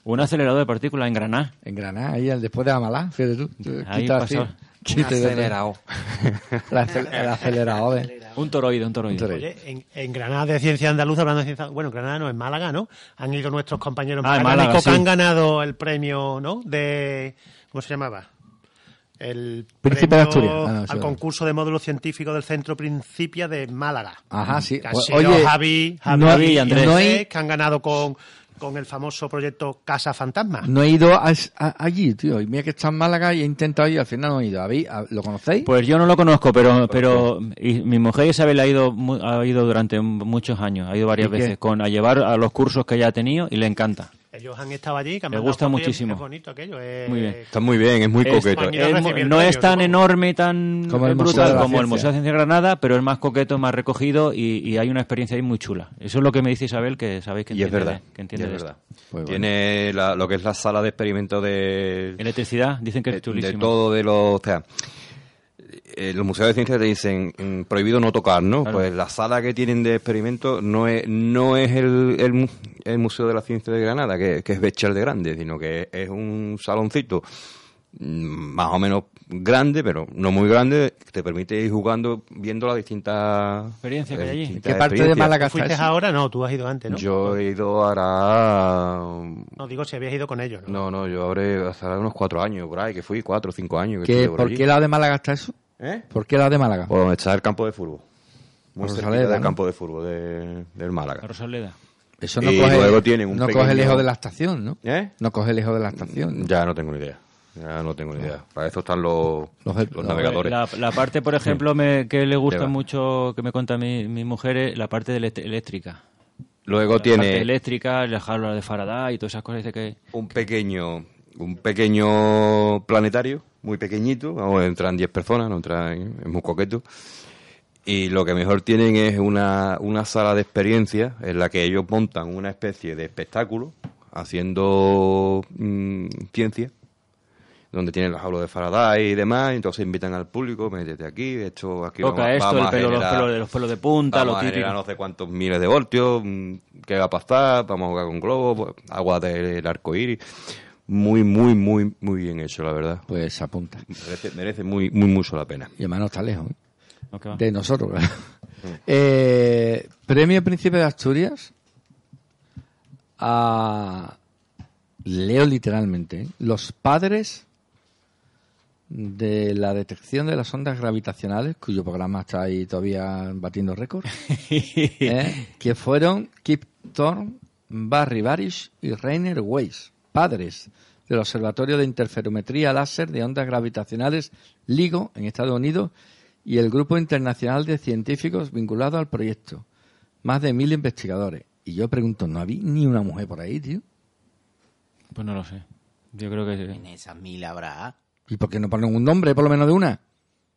Un acelerador de partículas en Granada. En Granada, ahí el- después de Amalá, fíjate tú. Ahí pasó. de- Acelerado. El. ¿eh? Un toroide, un toroide. Un toroide. Oye, en, en Granada de Ciencia Andaluza, hablando de ciencia, bueno, Granada no, en Málaga, ¿no? Han ido nuestros compañeros Ah, en Málaga, que sí. han ganado el premio, ¿no? De, ¿cómo se llamaba? El Príncipe premio de Asturias. Ah, no, al sí. concurso de módulo científico del Centro Principia de Málaga. Ajá, sí. Que han sido Oye, Javi, Javi no, y Andrés. no he, que han ganado con, con el famoso proyecto Casa Fantasma. no he ido a- a- allí, tío. Y mira que está en Málaga y he intentado ir, al final no he ido. ¿Habéis- a- ¿Lo conocéis? Pues yo no lo conozco, pero pero y mi mujer Isabel ha ido mu- ha ido durante muchos años, ha ido varias veces con a llevar a los cursos que ella ha tenido y le encanta. Ellos han estado allí. que Me gusta es- muchísimo. Es bonito aquello. es- Muy bien. Está muy bien, es muy Es- coqueto. es no es tan supongo. enorme y tan Como el eh, Museo brutal como el. Museo de Ciencia de Granada, pero es más coqueto, más recogido y, y hay una experiencia ahí muy chula. Eso es lo que me dice Isabel, que sabéis que Y es entiende, verdad. de- que y es verdad. Pues bueno. Tiene la- lo que es la sala de experimento de, Electricidad, dicen que es de, chulísimo. de todo de los... O sea, eh, los museos de ciencia te dicen mm, prohibido no tocar, ¿no? Claro. Pues la sala que tienen de experimento no es, no es el, el, mu- el Museo de la Ciencia de Granada, que, que es Bechel de Grande, sino que es un saloncito mm, más o menos grande, pero no muy grande, que te permite ir jugando, viendo las distintas Experiencias que hay allí. ¿Qué parte de. Málaga ¿Fuiste ahora? No, tú has ido antes, ¿no? Yo he ido ahora... No, digo si habías ido con ellos, ¿no? No, no, yo habré hace unos cuatro años por ahí, que fui, cuatro o cinco años. Que ¿Qué- ¿Por allí. qué lado de Málaga está eso? ¿Eh? ¿Por qué lado de Málaga? Por donde está el campo de fútbol. Muy del ¿no? campo de fútbol de- del Málaga. La Rosaleda. Eso no y coge, luego tienen un no pequeño- coge lejos de la estación, ¿no? ¿Eh? No coge lejos de la estación. Ya no tengo ni idea. Ya no tengo ni idea. Para eso están los, Los- los, los- navegadores. La, la parte, por ejemplo, me- que le gusta Lleva. mucho, que me cuenta mi, mi mujer, es la parte de eléctrica. Luego La parte tiene eléctrica, la jaula de Faraday y todas esas cosas. Dice que un pequeño un pequeño planetario, muy pequeñito. Vamos, entran 10 personas, no entran, es muy coqueto. Y lo que mejor tienen es una, una sala de experiencia en la que ellos montan una especie de espectáculo haciendo mm, ciencia donde tienen los aulos de Faraday y demás, y entonces invitan al público, métete aquí, esto aquí Toca vamos, esto, vamos el a pelo, los, generar- pelos, los pelos de punta, vamos lo a típico. no sé cuántos miles de voltios, mm, qué va a pasar, vamos a jugar con globos, agua del arco iris. Muy, muy, muy, muy bien hecho, la verdad. Pues apunta. Merece, merece muy, muy mucho la pena. Y además no está lejos. ¿eh? De nosotros. claro. Eh, Premio Príncipe de Asturias a... Leo literalmente. ¿eh? Los padres de la detección de las ondas gravitacionales, cuyo programa está ahí todavía batiendo récords, ¿eh? que fueron Kip Thorne, Barry Barish y Rainer Weiss, padres del Observatorio de Interferometría Láser de Ondas Gravitacionales LIGO en Estados Unidos y el Grupo Internacional de Científicos vinculado al proyecto. Más de mil investigadores. Y yo pregunto, ¿no había ni una mujer por ahí, tío? Pues no lo sé. Yo creo que... En esas mil habrá. ¿Y por qué no ponen un nombre, por lo menos de una?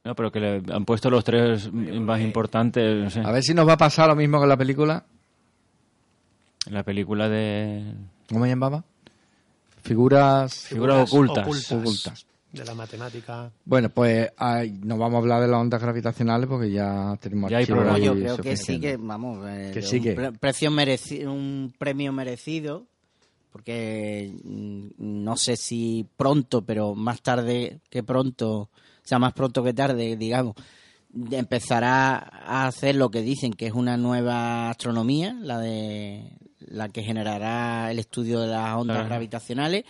No, pero que le han puesto los tres más importantes, no sé. A ver si nos va a pasar lo mismo con la película. La película de... ¿Cómo se llamaba? Figuras... Figuras ocultas. Ocultas. De la matemática. Bueno, pues ay, no vamos a hablar de las ondas gravitacionales porque ya tenemos Ya hay No, yo creo que sí, que vamos, eh, Que un, sí que- pre- precio mereci- un premio merecido, porque mm, no sé si pronto, pero más tarde que pronto, o sea, más pronto que tarde, digamos, empezará a hacer lo que dicen que es una nueva astronomía, la de la que generará el estudio de las ondas Claro. gravitacionales.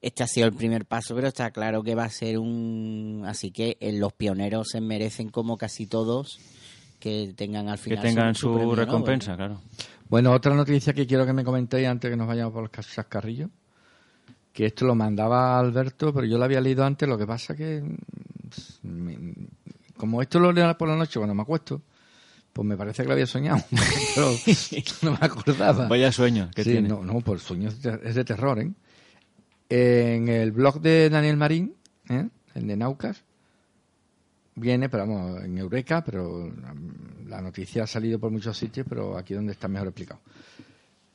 Este ha sido el primer paso, pero está claro que va a ser un... Así que eh, los pioneros se merecen como casi todos que tengan al Que final tengan su, recompensa, claro. Bueno, otra noticia que quiero que me comentéis antes que nos vayamos por los chascarrillos, que esto lo mandaba Alberto, pero yo lo había leído antes, lo que pasa que mm, me- como esto lo leo por la noche cuando me acuesto, pues me parece que lo había soñado, pero no me acordaba. Vaya sueño que sí, tiene. no, no, por sueño es de, terror, ¿eh? En el blog de Daniel Marín, ¿eh? el de Naucas, viene, pero vamos, en Eureka, pero la noticia ha salido por muchos sitios, pero aquí donde está mejor explicado.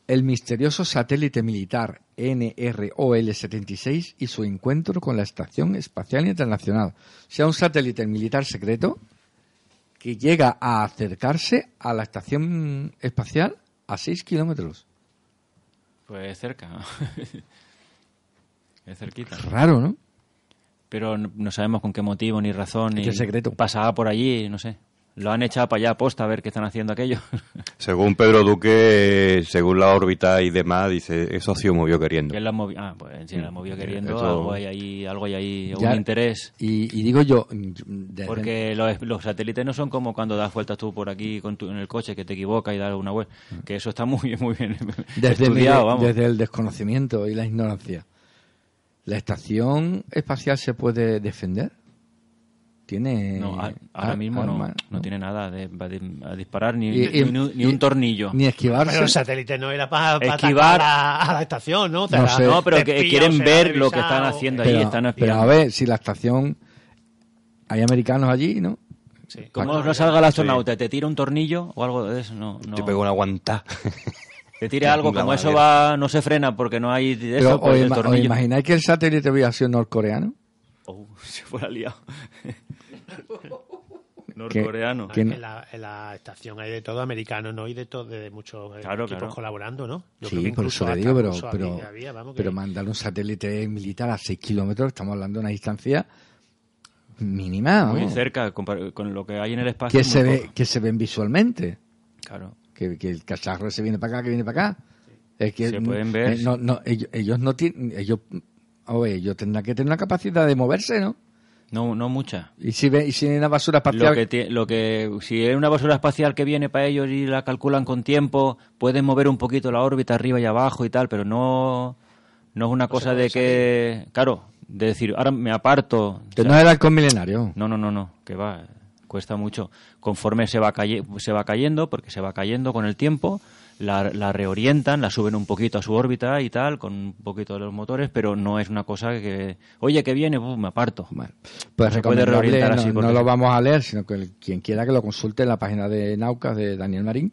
El misterioso satélite militar NROL-76 y su encuentro con la Estación Espacial Internacional. O sea, un satélite militar secreto que llega a acercarse a la Estación Espacial a 6 kilómetros. Pues es cerca. es cerquita. Raro, ¿no? Pero no, no sabemos con qué motivo, ni razón, ni... qué secreto. Pasaba por allí, no sé. Lo han echado para allá aposta a ver qué están haciendo aquello. Según Pedro Duque, según la órbita y demás, dice, eso ha sido movió queriendo. ¿Quién la movió? Ah, pues si la movió queriendo, Eso- algo hay ahí, algo hay ahí, Ya- un interés. Y, y digo yo, desde- Porque los, los satélites no son como cuando das vueltas tú por aquí con tu- en el coche que te equivocas y das una web. Que eso está muy, muy bien desde, mi- estudiado, vamos. desde el desconocimiento y la ignorancia, ¿la estación espacial se puede defender? ¿Tiene No, a- ahora ar- mismo no, no tiene nada de, de- a disparar ni, Y- y- ni, ni- ni y- un tornillo. Ni esquivarse. Pero el satélite no era para Esquivar- a, a la estación, ¿no? Te No la- sé. No, pero te que quieren ver lo que están haciendo ahí, pero, están pero espiando. a ver, si la estación... Hay americanos allí, ¿no? Sí. Como no salga el astronauta, te tira un tornillo o algo de eso, no. no. Te pego una guantá. Te tire algo, como eso va, no se frena porque no hay de Pero, eso, pues ¿os, el ima- tornillo. imagináis que el satélite hubiera sido norcoreano? Oh, se fuera liado. Norcoreano. que- En la, en la estación hay de todo americano, ¿no? Y de todo, de muchos eh, Claro, equipos claro. colaborando, ¿no? Yo creo Sí, que por eso le digo, pero, pero, había- había, vamos, que- pero mandar un satélite militar a 6 kilómetros, estamos hablando de una distancia mínima, Muy cerca, con lo que hay en el espacio. se ve que se ven visualmente Claro. que, que el cacharro se viene para acá que viene para acá es que Se pueden ver, eh, no, no, ellos, ellos no tienen ellos ver, ellos tendrán que tener una capacidad de moverse no No, no mucha. y si ve, y si hay una basura espacial Lo que, lo que si es una basura espacial que viene para ellos y la calculan con tiempo, pueden mover un poquito la órbita arriba y abajo y tal, pero no no es una cosa de que, claro, de decir, ahora me aparto. que O sea, no es el milenario no, no, no, no, que va, cuesta mucho. Conforme se va, caye- se va cayendo, porque se va cayendo con el tiempo, la, la reorientan, la suben un poquito a su órbita y tal, con un poquito de los motores, pero no es una cosa que, oye, que viene, ¡bum! me aparto. Bueno, pues Se puede reorientar no, así no lo vamos a leer, sino que el- quien quiera que lo consulte en la página de Naucas de Daniel Marín,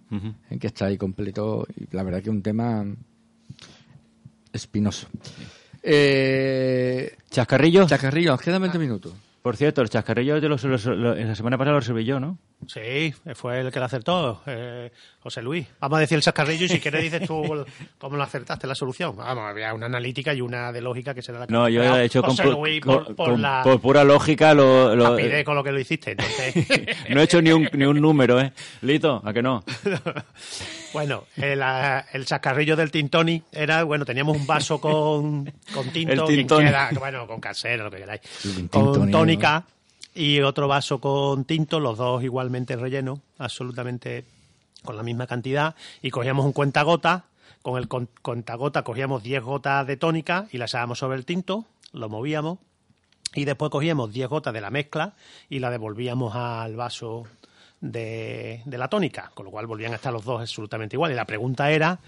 en que está ahí completo, y la verdad que es un tema espinoso. Eh, ¿Chascarrillos? Chacarrillo, nos quedan 20 minutos. Por cierto, el chascarrillo de los, los- los- en la semana pasada lo reservé yo, ¿no? Sí, fue el que lo acertó, eh, José Luis. Vamos a decir el chascarrillo y si quieres dices tú cómo lo acertaste la solución. Vamos, había una analítica y una de lógica que será la que No, yo he hecho con, José pu- Luis, con- por, con- la pura lógica lo... lo- rapidez con lo que lo hiciste. Entonces, no he hecho ni un, ni un número, ¿eh? Lito, ¿a que no? bueno, el, ah, el chascarrillo del Tintoni era, bueno, teníamos un vaso con, con tinto, El Tintoni. bueno, con casero, lo que queráis, El con Tintoni, y otro vaso con tinto, los dos igualmente rellenos, absolutamente con la misma cantidad, y cogíamos un cuentagota, con el cuentagota cogíamos 10 gotas de tónica y las echábamos sobre el tinto, lo movíamos, y después cogíamos 10 gotas de la mezcla y la devolvíamos al vaso de, de la tónica, con lo cual volvían a estar los dos absolutamente igual. Y la pregunta era,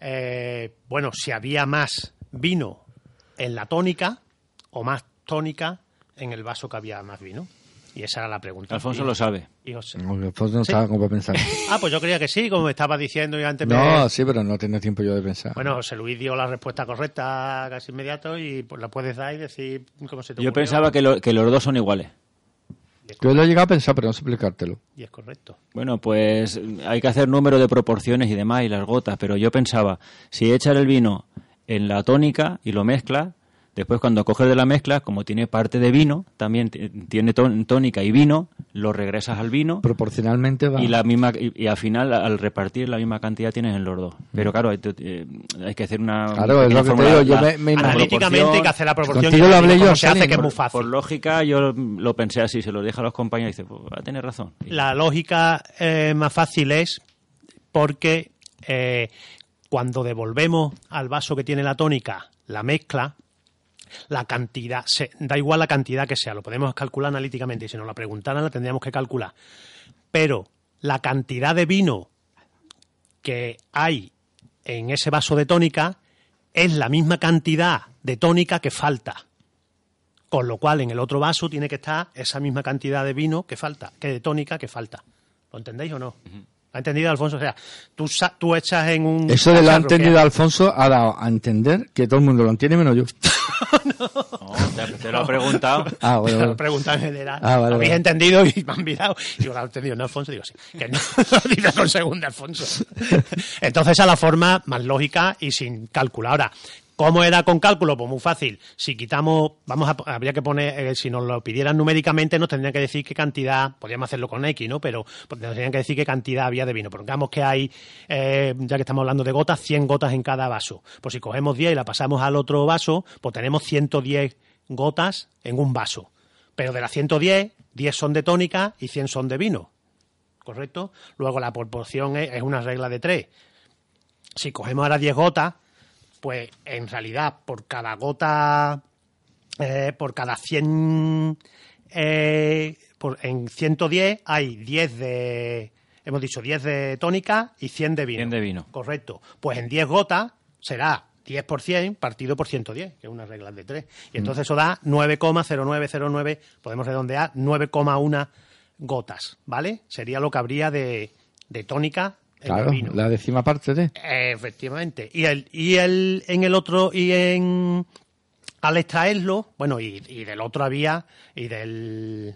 eh, bueno, si había más vino en la tónica o más tónica en el vaso que había más vino. Y esa era la pregunta. Alfonso Y- lo sabe. y José- No, después no Sí. estaba como para pensar. Ah, pues yo creía que sí, como me estaba diciendo y antes me... No, sí, pero no tenía tiempo yo de pensar. Bueno, José Luis dio la respuesta correcta casi inmediato y pues la puedes dar y decir cómo se te Yo ocurrió. pensaba que, lo- que los dos son iguales. Yo lo he llegado a pensar, pero no sé explicártelo. Y es correcto. Bueno, pues hay que hacer número de proporciones y demás y las gotas, pero yo pensaba, si echar el vino en la tónica y lo mezclas, después cuando coges de la mezcla, como tiene parte de vino, también tiene tón- tónica y vino, lo regresas al vino Proporcionalmente va. y la misma y, y al final al repartir la misma cantidad tienes en los dos. Pero claro, hay, eh, hay que hacer una Claro, es pequeña lo que te fórmula. digo, yo La- me- Analíticamente hay que hacer la proporción. Contigo y lo hablé yo, se hace que es por- muy fácil. Por lógica yo lo pensé así, se lo deja a los compañeros y dice, pues va a tener razón. La lógica eh, más fácil es porque eh, cuando devolvemos al vaso que tiene la tónica la mezcla, la cantidad, se, da igual la cantidad que sea, lo podemos calcular analíticamente y si nos la preguntaran la tendríamos que calcular. Pero la cantidad de vino que hay en ese vaso de tónica es la misma cantidad de tónica que falta. Con lo cual, en el otro vaso tiene que estar esa misma cantidad de vino que falta, que de tónica que falta. ¿Lo entendéis o no? ¿Ha entendido, Alfonso? O sea, tú, sa- tú echas en un... Eso de lo ha entendido Alfonso ha dado a entender que todo el mundo lo entiende menos yo. No, te, te lo ha preguntado. Ah, bueno, Te lo bueno. preguntan en general. Ah, vale, ¿Habéis vale. entendido? Y me han mirado. Y digo, ¿lo has entendido? No, Alfonso. Digo, sí. Que no. Lo dice con segunda, Alfonso. Entonces, esa es la forma más lógica y sin cálculo. Ahora, ¿cómo era con cálculo? Pues muy fácil. Si quitamos, vamos a, habría que poner, eh, si nos lo pidieran numéricamente, nos tendrían que decir qué cantidad, podríamos hacerlo con X, ¿no? Pero pues, nos tendrían que decir qué cantidad había de vino. Pongamos que hay, eh, ya que estamos hablando de gotas, 100 gotas en cada vaso. Pues si cogemos 10 y la pasamos al otro vaso, pues tenemos 110 gotas en un vaso. Pero de las 110, 10 son de tónica y 100 son de vino. ¿Correcto? Luego la proporción es, es una regla de 3. Si cogemos ahora 10 gotas, pues en realidad por cada gota, eh, por cada 100, eh, por, en 110 hay 10 de, hemos dicho 10 de tónica y 100 de vino. 100 de vino. Correcto. Pues en 10 gotas será 10 por 100 partido por 110, que es una regla de 3. Y entonces eso da 9,0909, podemos redondear, 9,1 gotas, ¿vale? Sería lo que habría de, de tónica Claro, el la décima parte de. Efectivamente. Y el, y el, en el otro, y en al extraerlo, bueno, y, y del otro había, y del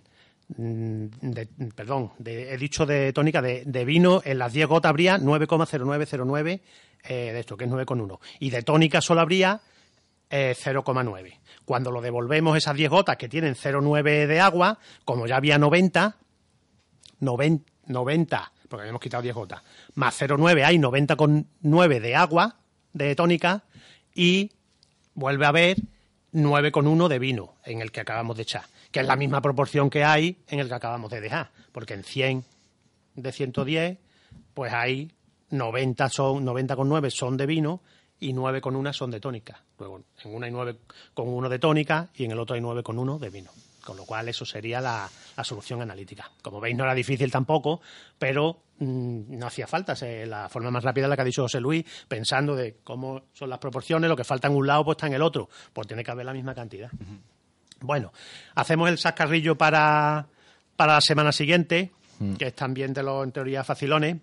mm, de- perdón, de- he dicho de tónica, de, de vino, en las 10 gotas habría 9,0909 eh, de esto, que es 9,1. Y de tónica solo habría eh, 0,9. Cuando lo devolvemos esas 10 gotas que tienen 0,9 de agua, como ya había 90, 90, 90, porque habíamos quitado 10 gotas, más 0,9 hay 90,9 de agua, de tónica, y vuelve a haber 9,1 de vino en el que acabamos de echar, que es la misma proporción que hay en el que acabamos de dejar, porque en 100 de 110, pues hay 90 son 90,9 son de vino y 9,1 son de tónica. Luego, en una hay 9,1 de tónica y en el otro hay 9,1 de vino. Con lo cual, eso sería la, la solución analítica. Como veis, no era difícil tampoco, pero no hacía falta. La forma más rápida es la que ha dicho José Luis, pensando de cómo son las proporciones, lo que falta en un lado, pues está en el otro. Pues tiene que haber la misma cantidad. Bueno, hacemos el sascarrillo para, para la semana siguiente, que es también de los, en teoría, facilones,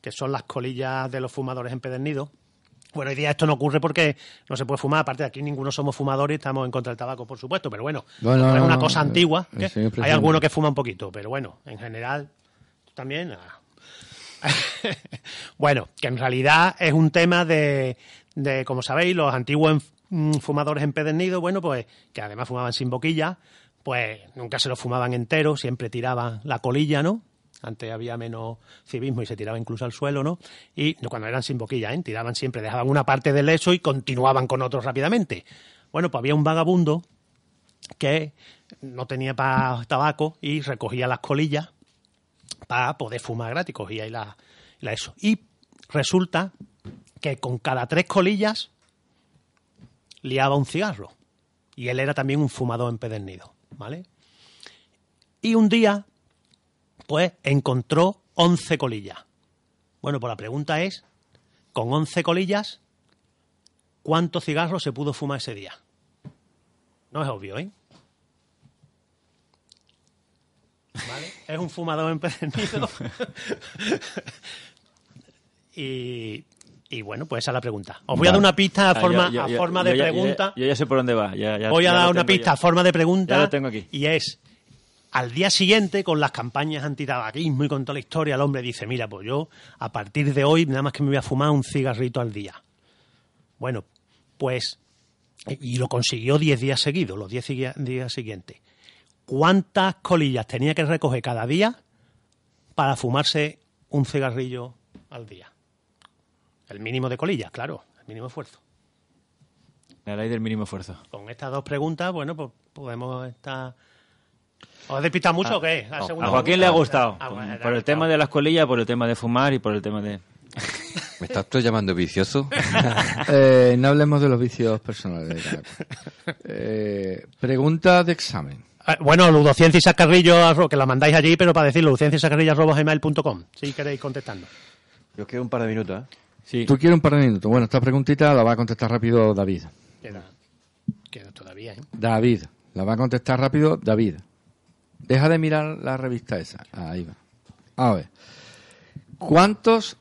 que son las colillas de los fumadores empedernidos. Bueno, hoy día esto no ocurre porque no se puede fumar. Aparte, aquí ninguno somos fumadores, estamos en contra del tabaco, por supuesto. Pero bueno, es una no, cosa no, antigua. señor Hay alguno que fuma un poquito, pero bueno, en general también. ah. bueno, que en realidad es un tema de, de como sabéis, los antiguos mm, fumadores empedernidos, bueno, pues que además fumaban sin boquilla, pues nunca se lo fumaban entero, siempre tiraban la colilla, ¿no? Antes había menos civismo y se tiraba incluso al suelo, ¿no? Y cuando eran sin boquilla, ¿eh? Tiraban siempre, dejaban una parte del eso y continuaban con otros rápidamente. Bueno, pues había un vagabundo que no tenía para tabaco y recogía las colillas para poder fumar gratis, y la, y la eso. Y resulta que con cada tres colillas liaba un cigarro. Y él era también un fumador empedernido, ¿vale? Y un día, pues, encontró 11 colillas. Bueno, pues la pregunta es, con 11 colillas, ¿cuántos cigarros se pudo fumar ese día? No es obvio, ¿eh? ¿Vale? Es un fumador empedernido. y, y bueno, pues esa es la pregunta. Os voy a dar una pista a Ah, forma, yo- yo- a forma yo de pregunta. ya- Yo ya sé por dónde va. ya- ya- Voy a dar una pista ya. a forma de pregunta. Ya lo tengo aquí. Y es, al día siguiente, con las campañas antitabaquismo y con toda la historia, el hombre dice, mira, pues yo a partir de hoy nada más que me voy a fumar un cigarrito al día. Bueno, pues, y lo consiguió 10 días seguidos, los 10 sigui- días siguientes. ¿Cuántas colillas tenía que recoger cada día para fumarse un cigarrillo al día? El mínimo de colillas, claro, el mínimo esfuerzo. La ley del mínimo esfuerzo. Con estas dos preguntas, bueno, pues podemos estar... ¿Os he despistado mucho o qué? Segunda A Joaquín le ha gustado. Ah, bueno, por el gustado. tema de las colillas, por el tema de fumar y por el tema de... ¿Me estás tú llamando vicioso? Eh, no hablemos de los vicios personales. Eh, pregunta de examen. Eh, Bueno, ludociencia y sacarrillo, que la mandáis allí, pero para decirlo, ludociencia y sacarrillo arroba gmail.com, si queréis contestando. Yo quiero un par de minutos, ¿eh? Sí. Tú quieres un par de minutos. Bueno, esta preguntita la va a contestar rápido David. Queda, queda todavía, ¿eh? David. La va a contestar rápido David. Deja de mirar la revista esa. Ahí va. A ver. ¿Cuántos,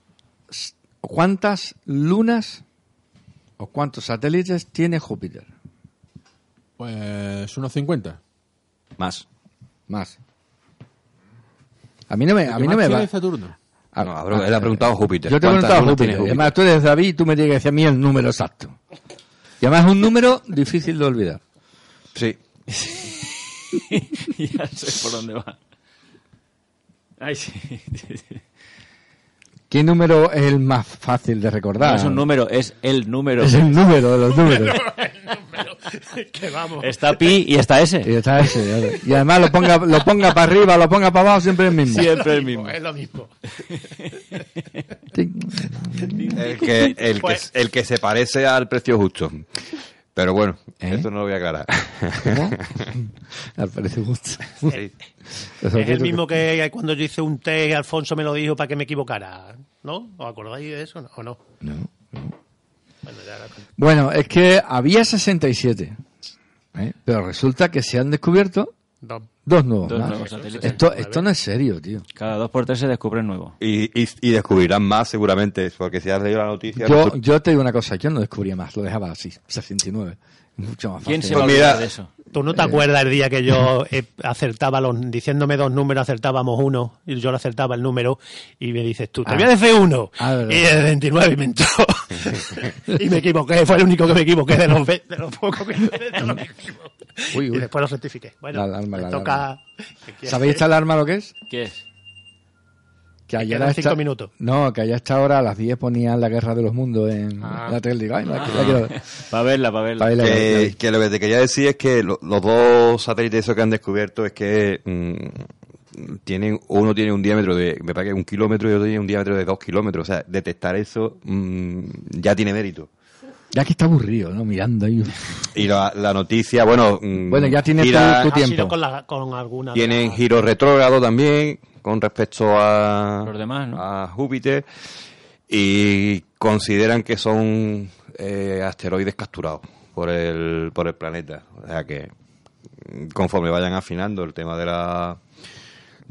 ¿Cuántas lunas o cuántos satélites tiene Júpiter? Pues unos 50. Más. Más. A mí no me, a mí no me va. Saturno. Ah, No, bro, él ha preguntado a Júpiter. Yo te he ¿Cuántas preguntado a Júpiter? Además, tú eres David y tú me tienes que decir a mí el número exacto. Y además es un número difícil de olvidar. Sí. ya sé por dónde va. Ay, sí. ¿Qué número es el más fácil de recordar? No es un número, es el número. Es el número de los números. que vamos. Está pi y está Y ese. está ese. Y además lo ponga, lo ponga para arriba, lo ponga para abajo, siempre el mismo. Siempre el mismo. Es lo mismo. El que, el, Pues- que, el que se parece al precio justo. Pero bueno, ¿Eh? esto no lo voy a aclarar. ¿Cómo? Al parecer justo. Es el mismo que cuando yo hice un té y Alfonso me lo dijo para que me equivocara. ¿No? ¿Os acordáis de eso o no? No. Bueno, ya la- Bueno, es que había 67. ¿eh? Pero resulta que se han descubierto dos nuevos Dos más. nuevos satélites. Esto, esto no es serio, tío. Cada dos por tres se descubren nuevos. Y, y, y descubrirán más seguramente, porque si has leído la noticia... Yo, resu- yo te digo una cosa, yo no descubría más, lo dejaba así, 69. Mucho más fácil. ¿Quién se Pues va a mira, olvidar de eso? ¿Tú no te acuerdas el día que yo eh, acertaba los, diciéndome dos números, acertábamos uno, y yo le acertaba el número, y me dices tú, te Ah. voy a decir uno, Ah, y el 29 y me entró. y me equivoqué, fue el único que me equivoqué de los, ve- de los pocos que me equivoqué. Uy, uy. Y después lo certifiqué. Bueno, La alarma, me la toca... ¿Sabéis esta alarma lo que es? ¿Qué es? Que ayer a esta- cinco minutos. No, que allá a esta hora a las 10 ponían la guerra de los mundos en Ah. la tele. Digo, ay, la, la quiero ver. Para verla, para verla. Pa' verla, la- que, la- que lo que te quería decir es que lo- los dos satélites esos que han descubierto es que mm, tienen uno tiene un diámetro de me parece que un kilómetro y otro tiene un diámetro de dos kilómetros o sea detectar eso mm, ya tiene mérito Ya que está aburrido, ¿no? Mirando ahí. y la, la noticia bueno mm, Bueno, ya tiene tu- tu Ha sido tiempo. con, la- con alguna... tienen las- giro retrógrado también con respecto a Los demás, ¿no? a Júpiter y consideran que son eh, asteroides capturados por el por el planeta o sea que conforme vayan afinando el tema de la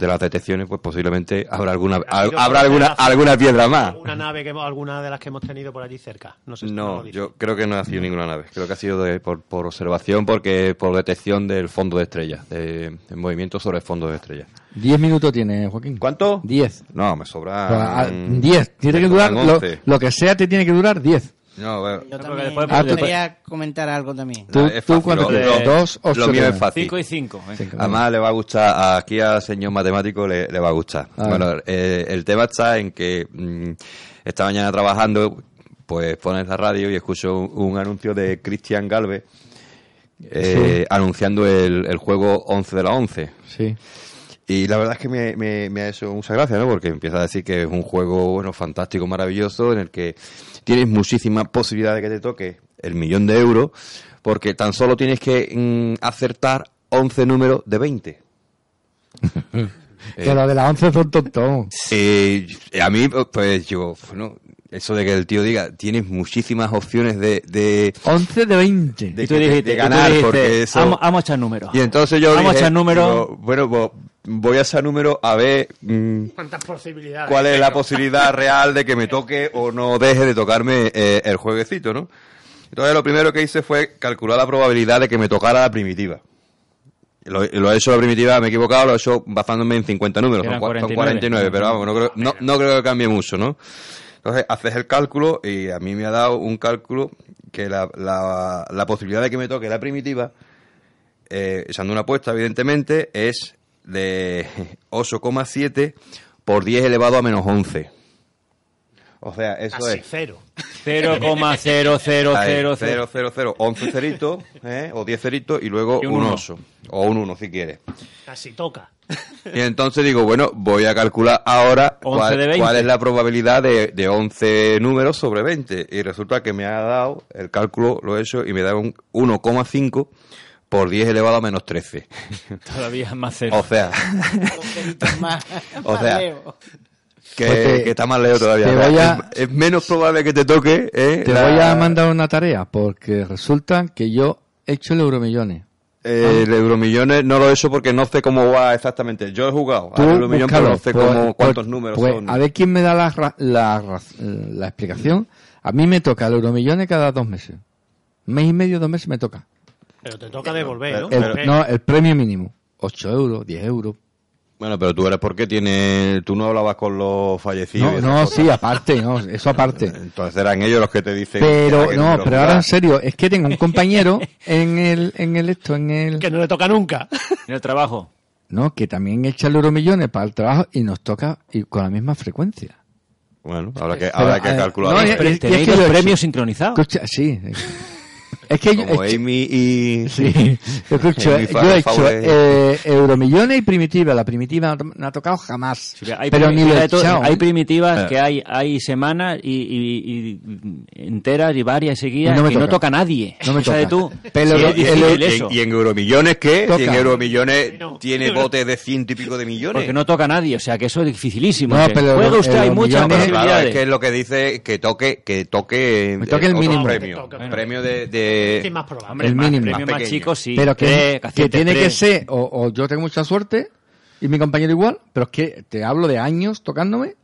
de las detecciones, pues posiblemente habrá alguna ¿Ha ido habrá alguna alguna piedra más. ¿Alguna nave, que, hemos- alguna de las que hemos tenido por allí cerca? No sé si no yo creo que no ha sido ninguna nave. Creo que ha sido de- por, por observación, porque por detección del fondo de estrellas, de, de movimiento sobre el fondo de estrellas. Diez minutos tiene, Joaquín. ¿Cuánto? Diez. No, me sobra. a- Diez. Tiene que durar, lo, lo que sea te tiene que durar diez. No, bueno, Yo también después- Ah, tú- quería comentar algo también. Tú, es tú cuánto tienes? Dos, ocho. lo mío es fácil. 5 y 5. Además le va a gustar, aquí al señor matemático le, le va a gustar. A ver. Bueno, eh, el tema está en que mm, esta mañana trabajando, pues pones la radio y escucho un, un anuncio de Cristian Galvez eh, anunciando el, el juego 11 de la 11. Sí. Y la verdad es que me, me- me ha hecho mucha gracia, ¿no? Porque empieza a decir que es un juego, bueno, fantástico, maravilloso, en el que tienes muchísimas posibilidades de que te toque el millón de euros, porque tan solo tienes que mm, acertar 11 números de 20. Que los de las once son tontos. Eh, a mí, pues yo, bueno, eso de que el tío diga, tienes muchísimas opciones de, de, Once de veinte. de Y tú dijiste, de y tú ganar, dijiste, porque eso... Vamos, a echar números. Y entonces yo Vamos a echar números. bueno, pues voy a echar números a ver... mm, ¿Cuántas posibilidades? cuál es la posibilidad real de que me toque o no deje de tocarme eh, el jueguecito, ¿no? Entonces lo primero que hice fue calcular la probabilidad de que me tocara la primitiva. Lo, lo he hecho la primitiva, me he equivocado, lo he hecho basándome en 50 números, son, Eran cua- son 49, 49, pero vamos, no creo, no, no creo que cambie mucho, ¿no? Entonces haces el cálculo y a mí me ha dado un cálculo que la, la, la posibilidad de que me toque la primitiva, eh, echando una apuesta evidentemente, es de 8,7 por 10 elevado a menos 11. O sea, eso Casi es... cero. 0,0000. Ahí, 0, 0, 0, 11 ceritos, ¿eh? o 10 ceritos, y luego Y un un uno. 8, o un 1 si quieres. Casi toca. Y entonces digo, bueno, voy a calcular ahora 11 cuál, de 20. cuál es la probabilidad de, de 11 números sobre 20. Y resulta que me ha dado, el cálculo lo he hecho, y me da un 1,5 por 10 elevado a menos 13. Todavía más cero. o sea, Más- O más sea, leo. que, Pues te- que está más lejos todavía. te O sea, voy a- es, es menos probable que te toque. ¿eh? Te la- voy a mandar una tarea porque resulta que yo he hecho el Euromillones. Eh, el Euromillones no lo he hecho porque no sé cómo va exactamente. Yo he jugado Tú al Euromillón, pero no sé cómo, pues- cuántos pues- números pues, son. A ver quién me da la, ra- la, ra- la explicación. A mí me toca el Euromillones cada dos meses. Mes y medio, dos meses me toca. Pero te toca devolver, ¿no? El, no, el premio mínimo. 8 euros, 10 euros. Bueno, pero tú eres porque tiene, tú no hablabas con los fallecidos. No, sí, aparte, no, eso aparte. Entonces eran ellos los que te dicen. Pero, no, pero ahora en serio, es que tengo un compañero en el, en el esto, en el... Que no le toca nunca. En el trabajo. No, que también echa el Euromillones para el trabajo y nos toca y con la misma frecuencia. Bueno, habrá que, Pero, habrá que eh, calcular. no, ¿no? y- Pero y- y es ¿Tenéis que los premios sincronizados? Sí. Es que yo, Como que- Amy y. Sí, escucho, Amy yo he hecho eh, Euromillones y Primitiva. La Primitiva no ha tocado jamás. Sí, hay, pero ni lo he echado. hay primitivas Eh. que hay, hay semanas y, y- y enteras y varias seguidas no que no toca. toca a nadie. No me O sea, de toca. tú, Pero difícil el- eso. ¿Y en Euromillones qué? Toca. Si en Euromillones No. tiene botes de ciento y pico de millones. Porque no toca a nadie, o sea que eso es dificilísimo. No, pero juega usted, eh, hay muchas Pero claro, posibilidades. es que es lo que dice que toque, que toque, Me toque el otro mínimo. premio. Toca, toca. Premio de, de- Sí, más probable. Hombre, el más mínimo. premio Más chico, sí. pero que, Tres, que aciertes tiene que ser, o, o yo tengo mucha suerte, y mi compañero igual, pero es que te hablo de años tocándome,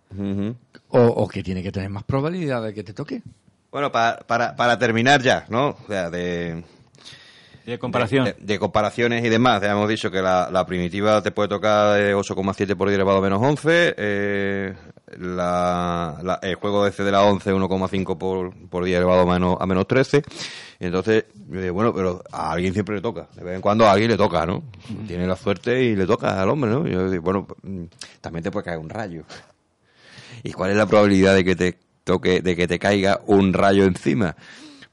o, o que tiene que tener más probabilidad de que te toque. Bueno, para, para, para terminar ya, ¿no? O sea, de, De comparación. De, de comparaciones y demás. Ya hemos dicho que la, la primitiva te puede tocar de 8,7 por 10 elevado a menos 11. eh, la, la- el juego de C de la 11, 1,5 por, por 10 elevado a menos, a menos 13. Y entonces, yo digo, bueno, pero a alguien siempre le toca. De vez en cuando a alguien le toca, ¿no? Tiene la suerte y le toca al hombre, ¿no? Y yo digo, bueno, mm, también te puede caer un rayo. ¿Y cuál es la probabilidad de que te toque, de que te caiga un rayo encima?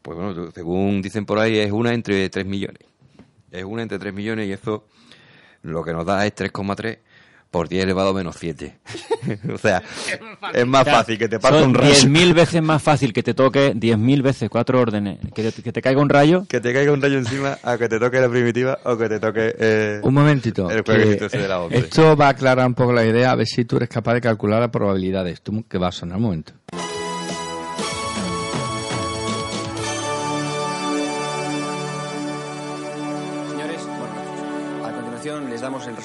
Pues bueno, según dicen por ahí, es una entre 3 millones. Es una entre 3 millones y eso lo que nos da es 3,3 por 10 elevado a menos 7. o sea, es más fácil que te parta son un rayo. 10.000 veces más fácil que te toque 10.000 veces cuatro órdenes, que te, que te caiga un rayo. Que te caiga un rayo encima a que te toque la primitiva o que te toque... eh, Un momentito. El que de la 11. esto va a aclarar un poco la idea, a ver si tú eres capaz de calcular la probabilidad de esto, que va a sonar un momento.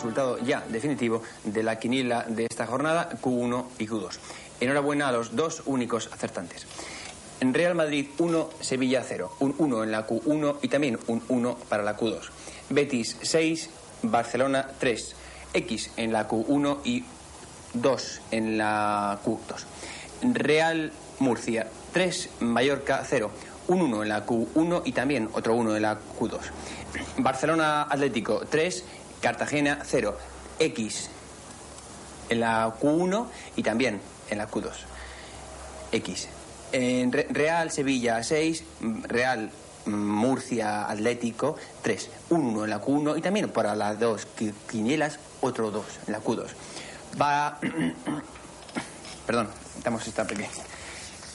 Resultado ya definitivo de la quiniela de esta jornada, Q1 y Q2. Enhorabuena a los dos únicos acertantes. En Real Madrid 1, Sevilla 0. Un 1 en la Q1 y también un 1 para la Q2. Betis 6, Barcelona 3. X en la Q1 y 2 en la Q2. Real Murcia 3, Mallorca 0. Un 1 en la Q1 y también otro 1 en la Q2. Barcelona Atlético 3, Cartagena 0. X en la Q1 y también en la Q2. X. En Real Sevilla 6, Real Murcia Atlético 3. Un 1 en la Q1 y también para las dos quinielas otro 2 en la Q2. Va. Perdón, estamos esta pequeña.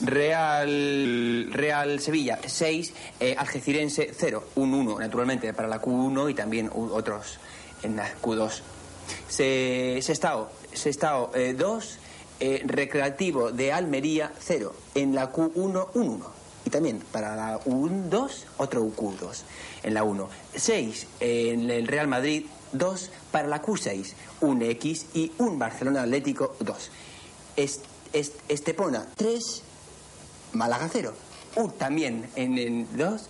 Real, Real Sevilla 6, eh, Algecirense 0, un 1 naturalmente para la Q1 y también otros en la Q2. Se, Sestao, Sestao 2, eh, eh, Recreativo de Almería 0, en la Q1 un 1 y también para la U2 otro Q2 en la 1. 6 en el Real Madrid 2 para la Q6, un X y un Barcelona Atlético 2. Estepona 3 Málaga cero. Uh, también en el 2.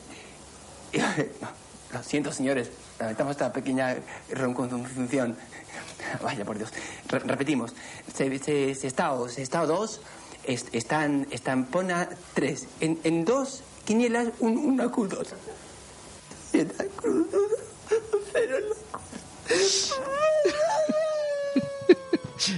Lo siento, señores. Lamentamos esta pequeña reconstrucción. Vaya, por Dios. repetimos. Se, se, se estado 2. están, están Pona 3. En, en dos quinielas, un, una Q2. Pero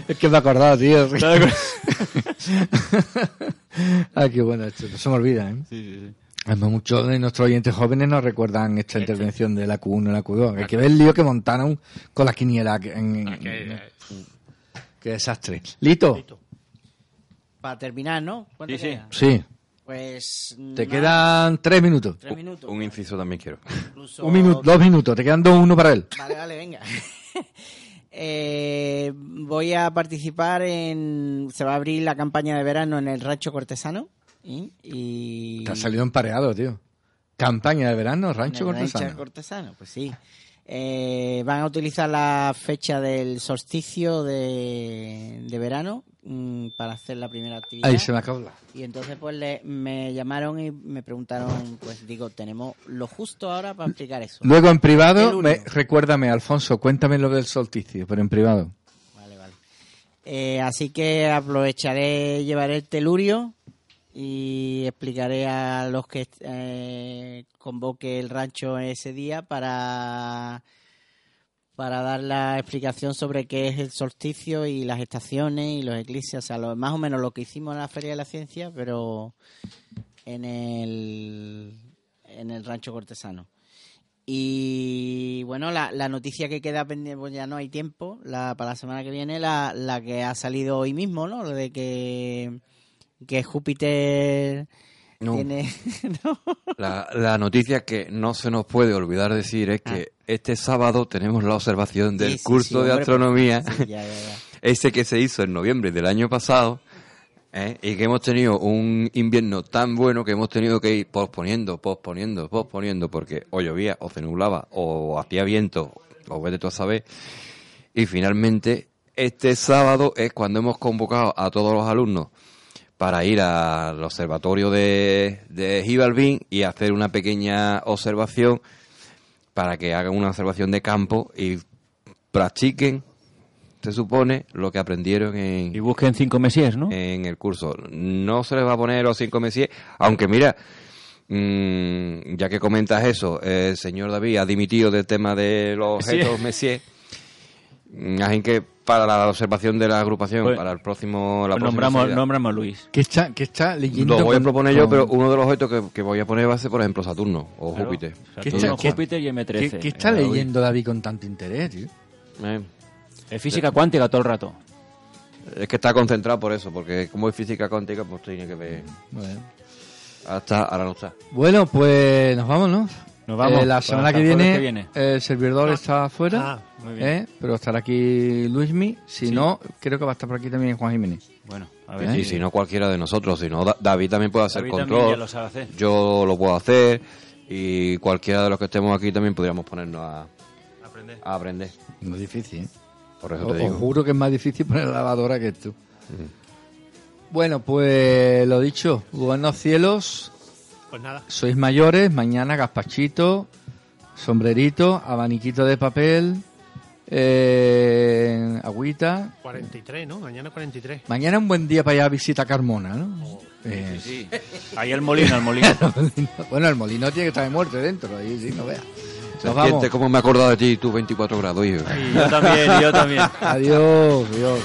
Es que me he acordado, tío. ah, qué bueno esto. No se me olvida, ¿eh? Sí, sí, sí. Muchos de nuestros oyentes jóvenes nos recuerdan esta este. intervención de la Q1 y la Q2. Hay que ver el lío que montaron con la quiniela. En, ah, qué desastre. ¿Listo? Para terminar, ¿no? Sí, sí. Sí. Pues. Te quedan tres minutos. Tres minutos. Un, inciso también quiero. Un minuto, dos minutos. Te quedan dos, uno para él. Vale, vale, venga. Eh, voy a participar en. Se va a abrir la campaña de verano en el Rancho Cortesano. Y. Te ha salido empareado, tío. Campaña de verano, Rancho Cortesano. Rancho Cortesano, pues sí. Eh, van a utilizar la fecha del solsticio de, de verano Mm, para hacer la primera actividad. Ahí se me acabó. Y entonces pues le, me llamaron y me preguntaron, pues digo, tenemos lo justo ahora para explicar eso. Luego en privado, me, recuérdame, Alfonso, cuéntame lo del solsticio, pero en privado. Vale, vale. Eh, así que aprovecharé, llevaré el telurio y explicaré a los que eh, convoque el rancho ese día para para dar la explicación sobre qué es el solsticio y las estaciones y los eclipses, o sea, lo, más o menos lo que hicimos en la Feria de la Ciencia, pero en el, en el rancho cortesano. Y bueno, la, la noticia que queda pendiente, pues ya no hay tiempo, la, para la semana que viene, la, la que ha salido hoy mismo, ¿no? Lo de que, que Júpiter La, noticia que no se nos puede olvidar decir es que ah. este sábado tenemos la observación del curso de astronomía, ese que se hizo en noviembre del año pasado, ¿eh? y que hemos tenido un invierno tan bueno que hemos tenido que ir posponiendo, posponiendo, posponiendo, porque o llovía, o se nublaba, o hacía viento, o vete tú a saber. Y finalmente, este sábado es cuando hemos convocado a todos los alumnos para ir al observatorio de, de y hacer una pequeña observación para que hagan una observación de campo y practiquen, se supone, lo que aprendieron en... Y busquen cinco mesies, ¿no? En el curso. No se les va a poner los cinco mesies, aunque mira, mm, ya que comentas eso, el señor David ha dimitido del tema de los objetos mesies, así que para la observación de la agrupación pues, para el próximo la pues nombramos, nombramos a Luis. ¿Qué está, qué está leyendo lo voy a proponer yo pero uno de los objetos que, voy a poner va a ser por ejemplo Saturno o Júpiter. ¿Qué está, Júpiter y M13 ¿qué, está leyendo David con tanto interés tío? Eh. es física cuántica todo el rato. Es que está concentrado por eso porque como es física cuántica pues tiene que ver. Bueno. hasta ahora no está. Bueno pues nos vamos ¿no? Nos vamos. Eh, la semana que viene, el servidor está afuera, ah, eh, pero estará aquí Luismi. Si no, creo que va a estar por aquí también Juan Jiménez. Bueno, a ver. Y si no, cualquiera de nosotros. Si no, David también puede hacer control. Yo lo puedo hacer. Y cualquiera de los que estemos aquí también podríamos ponernos a, a aprender. No es difícil, ¿eh? Por eso te os digo. juro que es más difícil poner la lavadora que esto. Bueno, pues lo dicho, buenos cielos, Pues nada. sois mayores, mañana gazpachito, sombrerito, abaniquito de papel, eh, agüita. 43, ¿no? Mañana 43. Mañana un buen día para ir a visitar a Carmona, ¿no? Eh, Sí. Ahí el molino, el molino. bueno, el molino tiene que estar de muerte dentro, ahí sí, no veas. Nos Siente vamos. cómo me he acordado de ti, tú 24 grados, hijo. Y yo también, y yo también. Adiós, adiós.